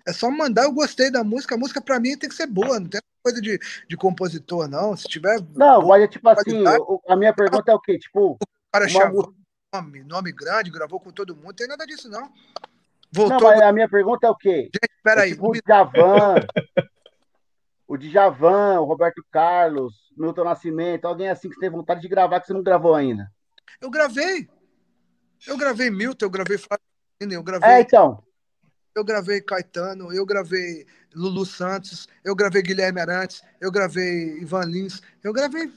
É só mandar, eu gostei da música. A música para mim tem que ser boa, não tem coisa de, de compositor, não. Se tiver. Não, boa, mas é tipo assim, a minha pergunta é o quê? Tipo. O cara chamou nome, nome grande, gravou com todo mundo, tem nada disso, não. Voltou. Não, mas a minha pergunta é o quê? Gente, peraí. É tipo o Djavan, <laughs> o Djavan, o Roberto Carlos, Milton Nascimento, alguém assim que você tem vontade de gravar que você não gravou ainda? Eu gravei. Eu gravei Milton, eu gravei Flávio, eu gravei. É, então. Eu gravei Caetano, eu gravei Lulu Santos, eu gravei Guilherme Arantes, eu gravei Ivan Lins, eu gravei.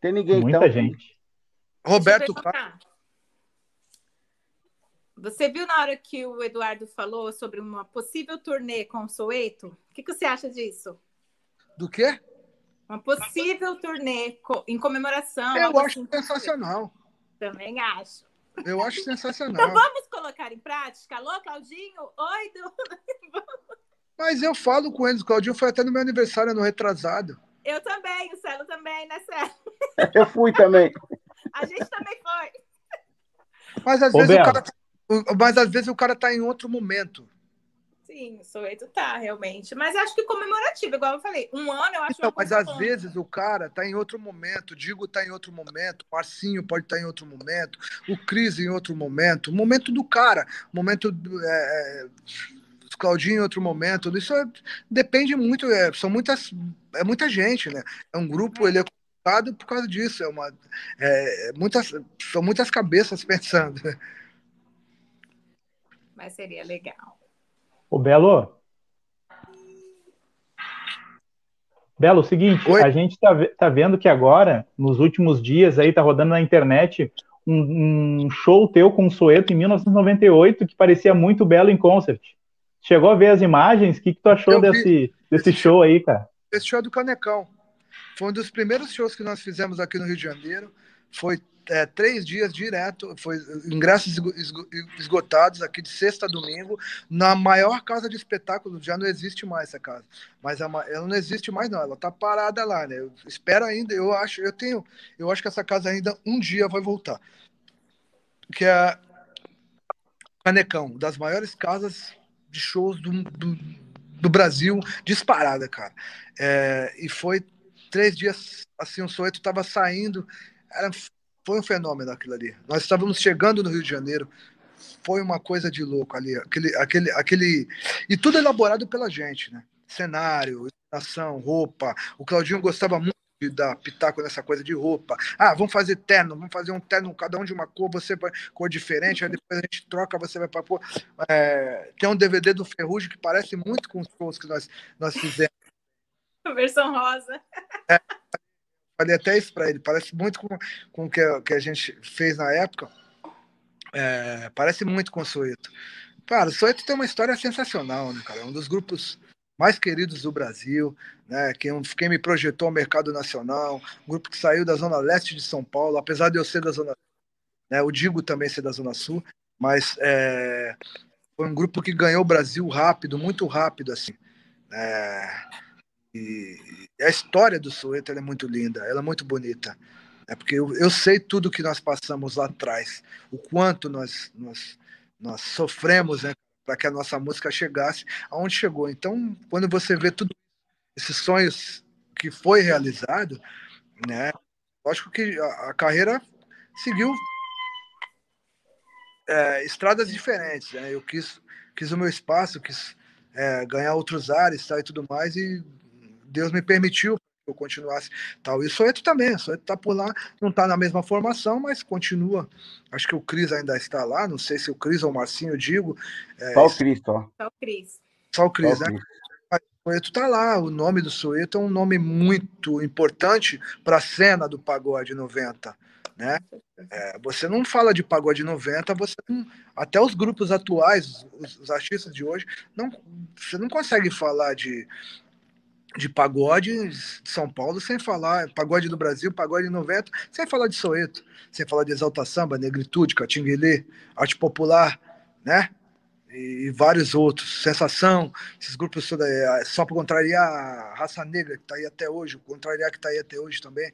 Tem ninguém, Muita então. gente. Roberto Você viu na hora que o Eduardo falou sobre uma possível turnê com o Soeto? O que, que você acha disso? Do quê? Uma possível turnê em comemoração. Eu acho assim. sensacional. Também acho. Eu acho <laughs> sensacional. Então vamos colocar em prática? Alô, Claudinho? Oi, Du... <laughs> Mas eu falo com eles. O Claudinho foi até no meu aniversário, no retrasado. Eu também, o Celo também, né, Celo? <laughs> Eu fui também. A gente também foi. Mas às, vezes o cara, mas às vezes o cara tá em outro momento. Sim, o Soweto tá, realmente. Mas acho que comemorativo, igual eu falei. Um ano eu acho então, Mas às vezes o cara tá em outro momento, o Digo tá em outro momento, o Marcinho pode estar tá em outro momento, o Cris em outro momento, o momento do cara, o momento do. É, é Claudinho em outro momento, isso é, depende muito, é, são muitas, é muita gente, né? É um grupo, ele é complicado por causa disso, é uma, é, muitas, são muitas cabeças <laughs> pensando. Mas seria legal. Ô, Belo. Belo, o seguinte, Oi? a gente tá, tá vendo que agora, nos últimos dias, aí tá rodando na internet um, um show teu com o Soeto em 1998 que parecia muito belo em concert. Chegou a ver as imagens? O que, que tu achou desse, desse show aí, cara? Esse show é do Canecão. Foi um dos primeiros shows que nós fizemos aqui no Rio de Janeiro. Foi é, três dias direto, foi ingressos esgotados aqui de sexta a domingo, na maior casa de espetáculo, já não existe mais essa casa, mas a, ela não existe mais não, ela tá parada lá, né? Eu espero ainda, eu acho, eu tenho, eu acho que essa casa ainda um dia vai voltar, que é Canecão, das maiores casas de shows do, do, do Brasil, disparada, cara. É, e foi três dias assim, o Soeto tava saindo, era foi um fenômeno aquilo ali. Nós estávamos chegando no Rio de Janeiro, foi uma coisa de louco ali, aquele, aquele, aquele e tudo elaborado pela gente, né? Cenário, ação, roupa. O Claudinho gostava muito de dar pitaco nessa coisa de roupa. Ah, vamos fazer terno, vamos fazer um terno, cada um de uma cor, você vai cor diferente, aí depois a gente troca, você vai para pôr. É, tem um DVD do Ferrugem que parece muito com os shows que nós, nós fizemos. <laughs> Versão rosa. É, falei até isso para ele, parece muito com, com o que, que a gente fez na época. É, parece muito com o Soeto. Cara, o Soeto tem uma história sensacional, né, cara? É um dos grupos mais queridos do Brasil, né? Quem, quem me projetou ao mercado nacional, um grupo que saiu da zona leste de São Paulo, apesar de eu ser da zona, né? O Digo também ser da zona sul, mas é, foi um grupo que ganhou o Brasil rápido, muito rápido, assim. É, e, a história do Soweto é muito linda, ela é muito bonita. É porque eu, eu sei tudo que nós passamos lá atrás, o quanto nós, nós, nós sofremos né, para que a nossa música chegasse aonde chegou. Então, quando você vê tudo esses sonhos que foi realizado, né, lógico que a, a carreira seguiu é, estradas diferentes. Né? Eu quis, quis o meu espaço, quis é, ganhar outros ares tá, e tudo mais, e Deus me permitiu eu continuasse tal. E o Soeto também, o Soeto está por lá, não está na mesma formação, mas continua. Acho que o Cris ainda está lá, não sei se o Cris ou o Marcinho, eu digo. É, só o Cris, só. Só o Cris. Só o Cris, né? O Soeto está lá, o nome do Soeto é um nome muito importante para a cena do pagode 90. Né? É, você não fala de pagode 90, você não, até os grupos atuais, os, os, artistas de hoje, não, você não consegue falar de, de pagode de São Paulo sem falar, pagode do Brasil, pagode 90, sem falar de Soeto, sem falar de Exalta Samba, Negritude, Catinguelê, Arte Popular, né? E, e vários outros, Sensação, esses grupos é, só para contrariar a raça negra que está aí até hoje, contrariar que está aí até hoje também,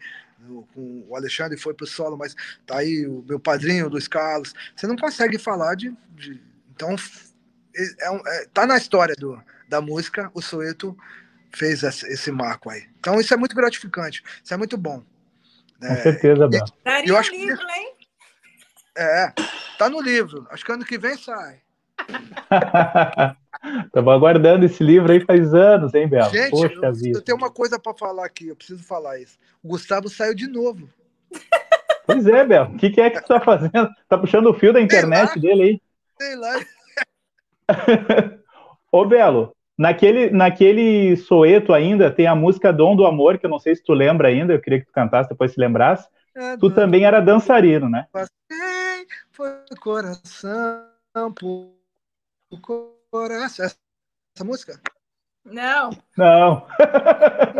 com o Alexandre foi para o solo, mas tá aí o meu padrinho, Luiz Carlos. Você não consegue falar de. de então, é, é, tá na história do, da música, o Soeto fez esse marco aí. Então isso é muito gratificante, isso é muito bom. Com é, certeza, Bel. eu acho livro, que, hein? É, tá no livro. Acho que ano que vem sai. <laughs> Estamos aguardando esse livro aí faz anos, hein, Bel? Gente, Poxa eu, vida. eu tenho uma coisa para falar aqui, eu preciso falar isso. O Gustavo saiu de novo. <laughs> Pois é, Bel. O que, que, é que você tá fazendo? Tá puxando o fio da internet dele aí? Sei lá. <laughs> Ô, Belo, Naquele, naquele soeto ainda tem a música Dom do Amor, que eu não sei se tu lembra ainda, eu queria que tu cantasse, depois se lembrasse. É, tu também era dançarino, né? Passei, foi coração por coração. Essa, essa música? Não. Não.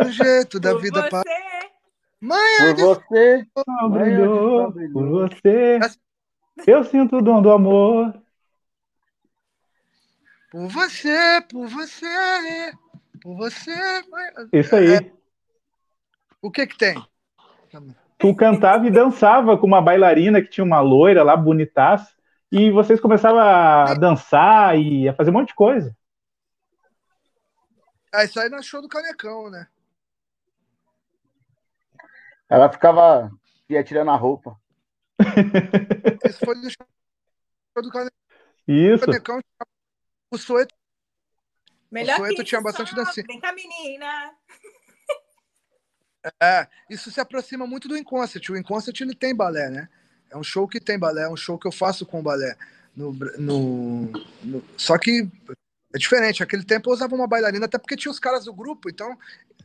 O jeito da por vida você. Mãe, por você. Brilhou, por você. Eu sinto o dom do amor. Por você, por você, por você. Isso aí. É. O que que tem? Tu cantava e dançava com uma bailarina que tinha uma loira lá, bonitaça, e vocês começavam a dançar e a fazer um monte de coisa. Ah, isso aí na show do Canecão, né? Ela ficava ia tirando a roupa. Isso foi no show do Canecão. Isso. O Canecão o Soeto. Melhor o Soeto tinha bastante dancinha. Vem cá, menina. É, isso se aproxima muito do Inconcert. O Inconcert ele tem balé, né? É um show que tem balé, é um show que eu faço com balé. No, no, no, só que é diferente. Aquele tempo eu usava uma bailarina, até porque tinha os caras do grupo, então,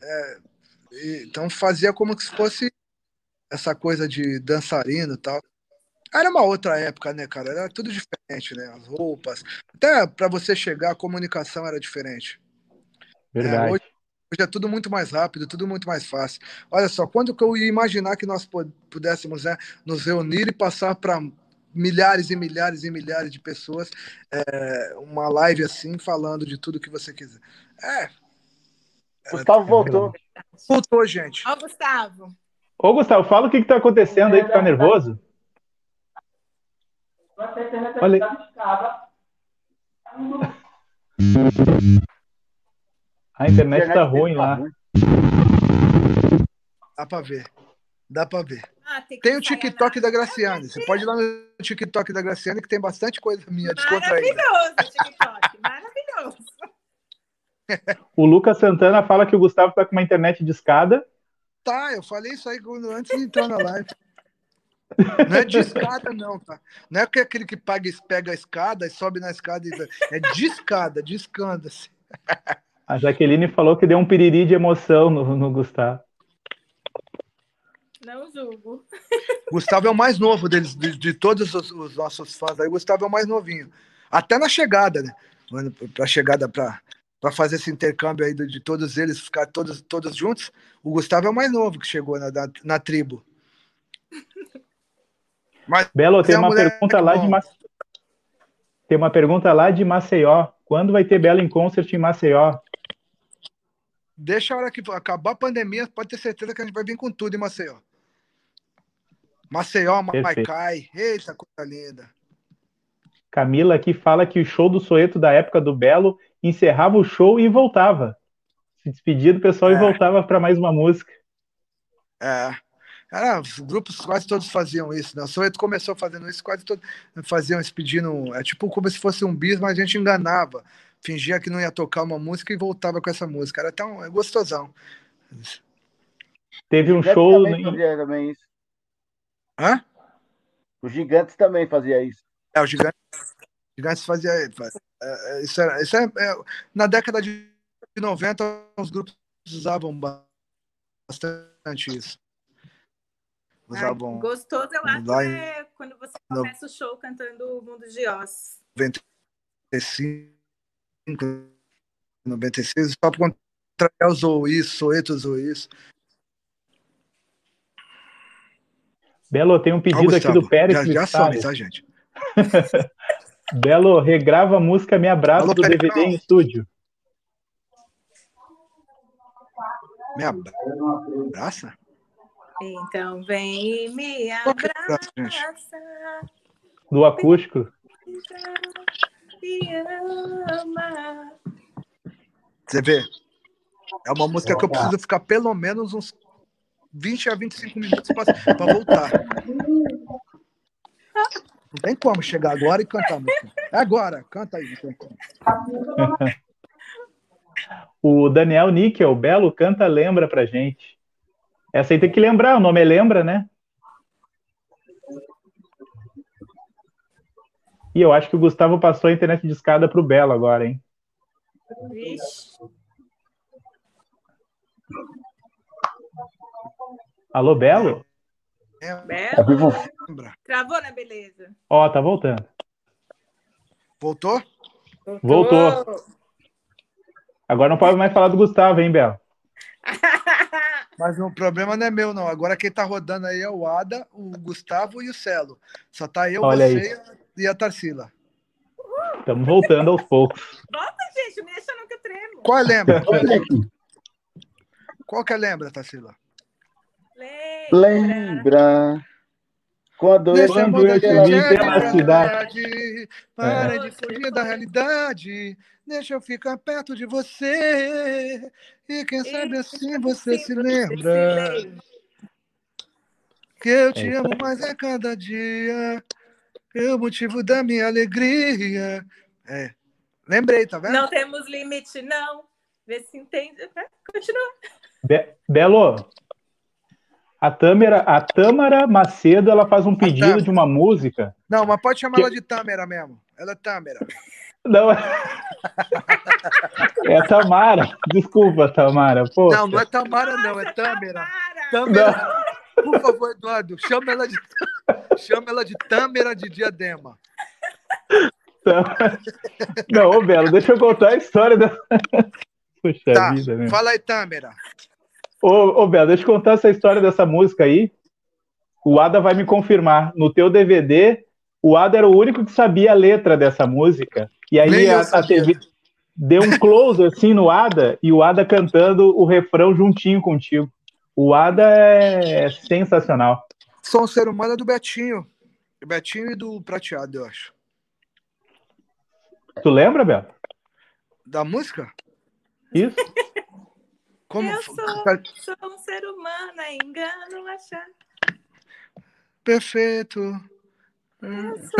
é, então fazia como se fosse essa coisa de dançarino e tal. Era uma outra época, né, cara? Era tudo diferente, né? As roupas. Até para você chegar, a comunicação era diferente. Verdade. É, hoje, hoje, é tudo muito mais rápido, tudo muito mais fácil. Olha só, quando que eu ia imaginar que nós pudéssemos né, nos reunir e passar para milhares e milhares e milhares de pessoas é, uma live assim, falando de tudo que você quiser. É. Gustavo voltou. Voltou, gente. Ó, Gustavo. Ô, Gustavo, fala o que, que tá acontecendo aí que tá nervoso. Olha. A internet tá ruim lá. Dá pra ver. Dá pra ver. Ah, tem, tem o TikTok da Graciane. Você pode ir lá no TikTok da Graciane que tem bastante coisa minha descontraída. Maravilhoso TikTok. Maravilhoso. O Lucas Santana fala que o Gustavo tá com uma internet de escada. Tá, eu falei isso aí antes de entrar na live. Não é de escada, não, tá? Não é que aquele que paga, pega a escada e sobe na escada. E... É de escada, de escanda. Assim. A Jaqueline falou que deu um piriri de emoção no, no Gustavo. Não julgo. Gustavo é o mais novo deles, de, de todos os, os, nossos fãs. Aí o Gustavo é o mais novinho. Até na chegada, né? Pra chegada para para fazer esse intercâmbio aí de, de, todos eles, ficar todos, todos juntos, o Gustavo é o mais novo que chegou na, na, na tribo. <laughs> Mas Belo, tem uma pergunta lá de Maceió. Tem uma pergunta lá de Maceió. Quando vai ter Belo em concert em Maceió? Deixa a hora que acabar a pandemia, pode ter certeza que a gente vai vir com tudo em Maceió. Maceió, Maicai, eita, coisa linda. Camila aqui fala que o show do Soeto da época do Belo encerrava o show e voltava. Se despedia do pessoal é. e voltava para mais uma música. É. Era, os grupos quase todos faziam isso, né? O Soweto começou fazendo isso, quase todos faziam isso pedindo. É tipo como se fosse um bis, mas a gente enganava. Fingia que não ia tocar uma música e voltava com essa música. Era tão é gostosão. Teve um show. Também fazia também isso. Hã? Os gigantes também fazia isso. É, o gigante, gigantes fazia. É, isso era, isso é, é, na década de 90, os grupos usavam bastante isso. Usavam. Ai, gostoso, eu acho, lá é quando você começa no, o show cantando o Mundo de Oz. 95, 96, só para contrariar usou isso, Soeto usou isso. Belo, tem um pedido aqui do Pérez. Já, já some, tá, gente? <laughs> Belo, regrava a música Me Abraço Alô, do Pérez, DVD em estúdio. Me abraça? Então vem me abraça. Do acústico. Você vê? É uma música que eu preciso ficar pelo menos uns 20 a 25 minutos para voltar. Não tem como chegar agora e cantar música. É agora, canta aí. <laughs> o Daniel Níquel, Belo, canta Lembra pra gente. Essa aí tem que lembrar, o nome é Lembra, né? E eu acho que o Gustavo passou a internet de escada pro Belo agora, hein? Vixe. Alô, Belo? É, Belo? Travou na beleza. Ó, tá voltando. Voltou? Voltou. Agora não pode mais falar do Gustavo, hein, Belo? <laughs> Mas o problema não é meu, não. Agora quem tá rodando aí é o Ada, o Gustavo e o Celo. Só tá eu, Olha você aí. e a Tarsila. Estamos voltando aos poucos. Volta, gente, me deixa eu tremo. Qual é lembra? <laughs> Qual, é, Qual que é lembra, Tarsila? Lembra. Quando Deixa eu te vi pela cidade. Para é. de fugir da realidade. Deixa eu ficar perto de você. E quem sabe assim você se lembra. Que eu te amo mais a cada dia. É o motivo da minha alegria. É. Lembrei, tá vendo? Não temos limite, não. Vê se entende. Continua. Be Belo, a Tâmara, a Tâmara Macedo, ela faz um pedido de uma música. Não, mas pode chamar que... ela de Tâmara mesmo. Ela é Tâmara. Não, é, <laughs> é Tamara. Desculpa, Tamara. Poxa. Não, não é Tamara, não, é Tâmara. Tâmara. Por favor, Eduardo, chama ela de, chama ela de Tâmara de Diadema. Não, ô Belo, deixa eu contar a história da. <laughs> Puxa tá, vida, né? Fala aí, Tâmara. Ô, ô Bel, deixa eu contar essa história dessa música aí. O Ada vai me confirmar. No teu DVD, o Ada era o único que sabia a letra dessa música. E aí a, a, TV deu um close assim no Ada e o Ada cantando o refrão juntinho contigo. O Ada é sensacional. Sou um ser humano é do Betinho. Betinho e do Prateado, eu acho. Tu lembra, Bel? Da música? Isso. Como... Eu sou, sou um ser humano, é engano achar. Perfeito.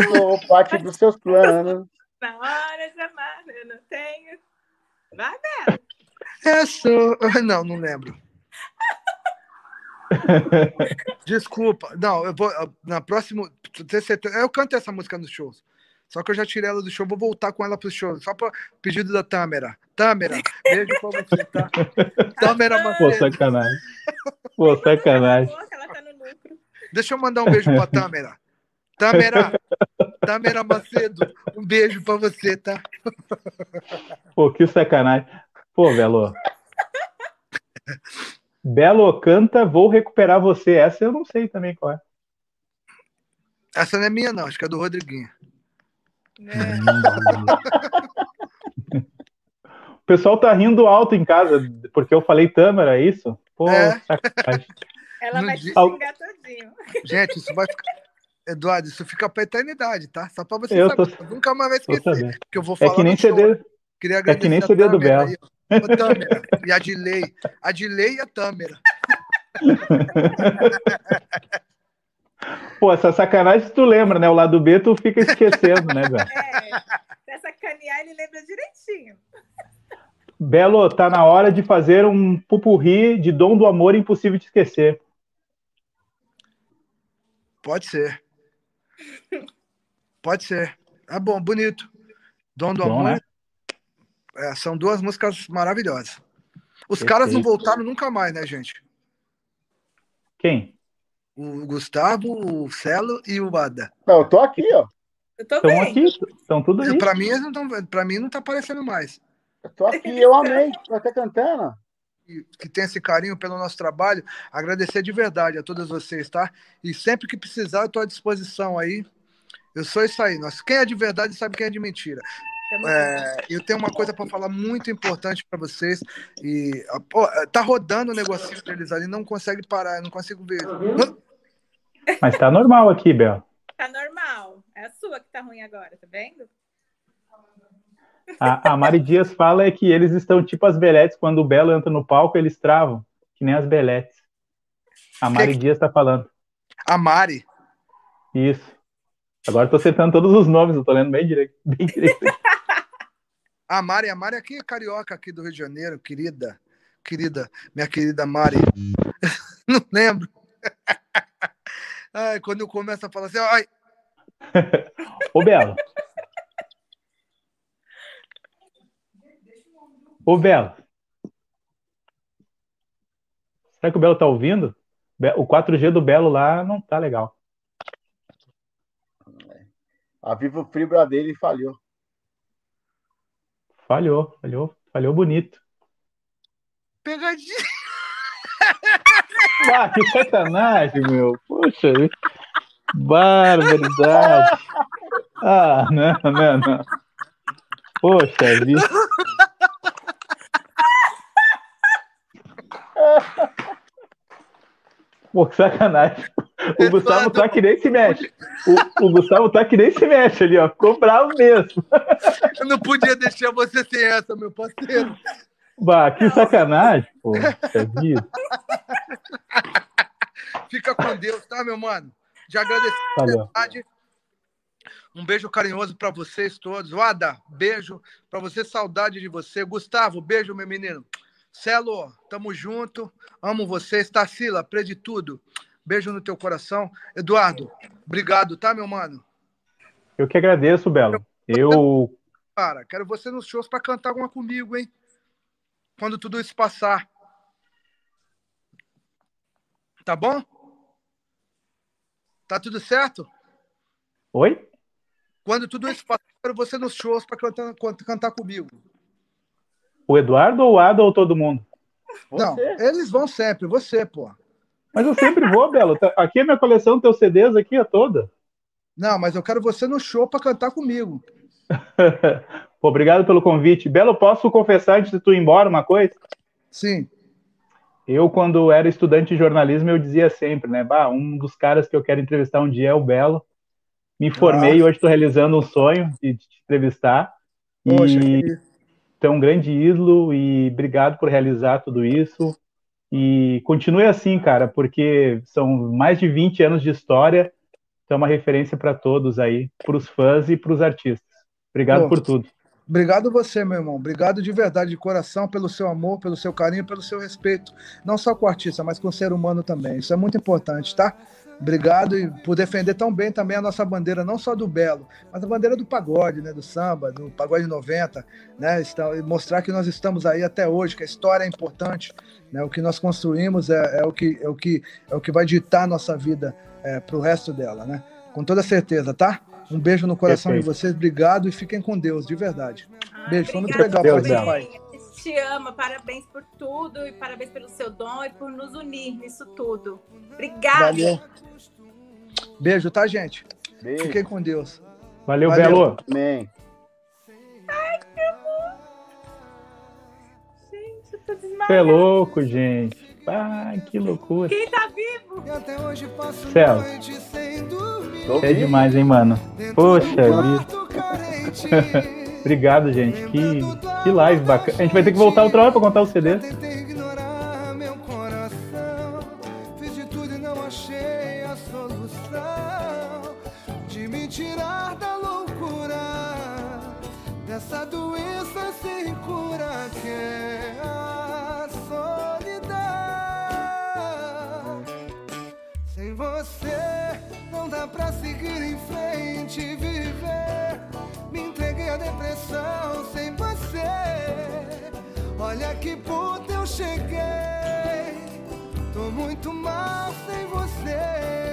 Sou parte dos seus planos. Na hora de amar, eu não tenho. Vai, Bela. Eu sou. <laughs> Não, não lembro. <laughs> Desculpa. Não, eu vou. Na próxima. Eu canto essa música nos shows. Só que eu já tirei ela do show, vou voltar com ela pro show. Só para pedido da Tâmera. Tâmera, beijo pra você, tá? <laughs> Tâmera Macedo. Pô, sacanagem. Pô, sacanagem. Deixa eu mandar um beijo pra Tâmera. Tâmera, Tâmera Macedo, um beijo pra você, tá? Pô, que sacanagem. Pô, Belo. Belo canta, vou recuperar você. Essa eu não sei também qual é. Essa não é minha, não, acho que é do Rodriguinho. É. <laughs> o pessoal tá rindo alto em casa, porque eu falei Tâmara, é isso? Pô, é. Ela vai te xingar todinho. Gente, isso vai ficar. Eduardo, isso fica pra eternidade, tá? Só pra você eu saber. Tô... Nunca mais vai esquecer. Que eu vou falar é que nem CD. Queria agradecer é que nem CD do Belo. e a Dilei. A Dilei e a Tâmera. <laughs> Pô, essa sacanagem tu lembra, né? O lado B tu fica esquecendo, né, velho? <laughs> É, se sacanear ele lembra direitinho. Belo, tá na hora de fazer um pupurri de Dom do Amor Impossível de Esquecer. Pode ser. Pode ser. É bom, bonito. Dom do bom, Amor. Né? É, são duas músicas maravilhosas. Os Perfeito. caras não voltaram nunca mais, né, gente? Quem? O Gustavo, o Celo e o Bada. Não, eu tô aqui, ó. Estão aqui, estão tudo aí. Pra mim, não tão, pra mim não tá aparecendo mais. Eu tô aqui, eu amei, tô até cantando. Que tem esse carinho pelo nosso trabalho, agradecer de verdade a todos vocês, tá? E sempre que precisar, eu tô à disposição aí. Eu sou isso aí. Nós, quem é de verdade sabe quem é de mentira. É, eu tenho uma coisa para falar muito importante para vocês. E pô, tá rodando o negocinho deles ali, não consegue parar, não consigo ver. Mas tá normal aqui, Bel. Tá normal. É a sua que tá ruim agora, tá vendo? A, a Mari Dias fala é que eles estão tipo as beletes, quando o Belo entra no palco, eles travam, que nem as beletes. A Mari que... Dias tá falando. A Mari? Isso. Agora eu tô acertando todos os nomes, eu tô lendo bem direito. <laughs> Bem direito. A Mari, a Mari aqui é carioca aqui do Rio de Janeiro, querida. Querida, minha querida Mari. <laughs> Não lembro. Ai, quando eu começo a falar assim, ai. <laughs> Ô, Belo. Ô, Belo. Será que o Belo tá ouvindo? O 4G do Belo lá não tá legal. A Vivo Fibra dele falhou. Falhou, falhou, falhou bonito. Pegadinha. Ah, que sacanagem, meu. Poxa, barbaridade. Ah, não, não, não. Poxa vida. Pô, que sacanagem. O Gustavo tá que nem se mexe. O, o, Gustavo tá que nem se mexe ali, ó. Ficou bravo mesmo. Eu não podia deixar você sem essa, meu parceiro. Bah, que sacanagem, pô. Fica com Deus, tá, meu mano? Já agradeci a verdade. Um beijo carinhoso para vocês todos. Wada, beijo para você, saudade de você. Gustavo, beijo, meu menino. Celo, tamo junto. Amo vocês. Tarsila, de tudo. Beijo no teu coração. Eduardo, obrigado, tá, meu mano? Eu que agradeço, Belo. Eu. Cara, quero você nos shows para cantar alguma comigo, hein? Quando tudo isso passar. Tá bom? Tá tudo certo? Oi? Quando tudo isso passar, quero você nos shows para cantar, cantar comigo. O Eduardo ou o Ada ou todo mundo? Não, eles vão sempre, você, pô. Mas eu sempre vou, Belo. Tá, aqui é minha coleção, teus CDs aqui é toda. Não, mas eu quero você no show para cantar comigo. <laughs> Obrigado pelo convite. Belo, posso confessar antes de tu ir embora uma coisa? Sim. Eu, quando era estudante de jornalismo, eu dizia sempre, né? Bah, um dos caras que eu quero entrevistar um dia é o Belo. Me formei e hoje estou realizando um sonho de te entrevistar. Poxa, e que... é um grande ídolo e obrigado por realizar tudo isso. E continue assim, cara, porque são mais de 20 anos de história, então é uma referência para todos aí, para os fãs e para os artistas. Obrigado Pô, por tudo. Obrigado você, meu irmão. Obrigado de verdade, de coração, pelo seu amor, pelo seu carinho, pelo seu respeito, não só com o artista, mas com o ser humano também. Isso é muito importante, tá? Obrigado e por defender tão bem também a nossa bandeira, não só do Belo, mas a bandeira do pagode, né, do samba, do pagode 90, né, mostrar que nós estamos aí até hoje, que a história é importante, né, o que nós construímos é, é o, que, é, o, que, é o que vai ditar a nossa vida é, para o resto dela, né? Com toda certeza, tá? Um beijo no coração Perfeito. de vocês, obrigado e fiquem com Deus, de verdade. Ah, beijo, foi muito legal participar. Te ama, parabéns por tudo e parabéns pelo seu dom e por nos unir nisso tudo. Obrigada. Valeu. Beijo, tá, gente? Beijo. Fiquem com Deus. Valeu, Valeu. Belo. Amém. Ai, que amor. Gente, eu tô desmaiada. é louco, gente. Ai, que loucura. Quem tá vivo? Céu. É demais, hein, mano? Poxa vida. <laughs> Obrigado, gente. Que, que live bacana. A gente vai ter que voltar outra hora pra contar o CD. Essa doença pra seguir em frente e viver. Me entreguei à depressão sem você. Olha que puta eu cheguei. Tô muito mal sem você.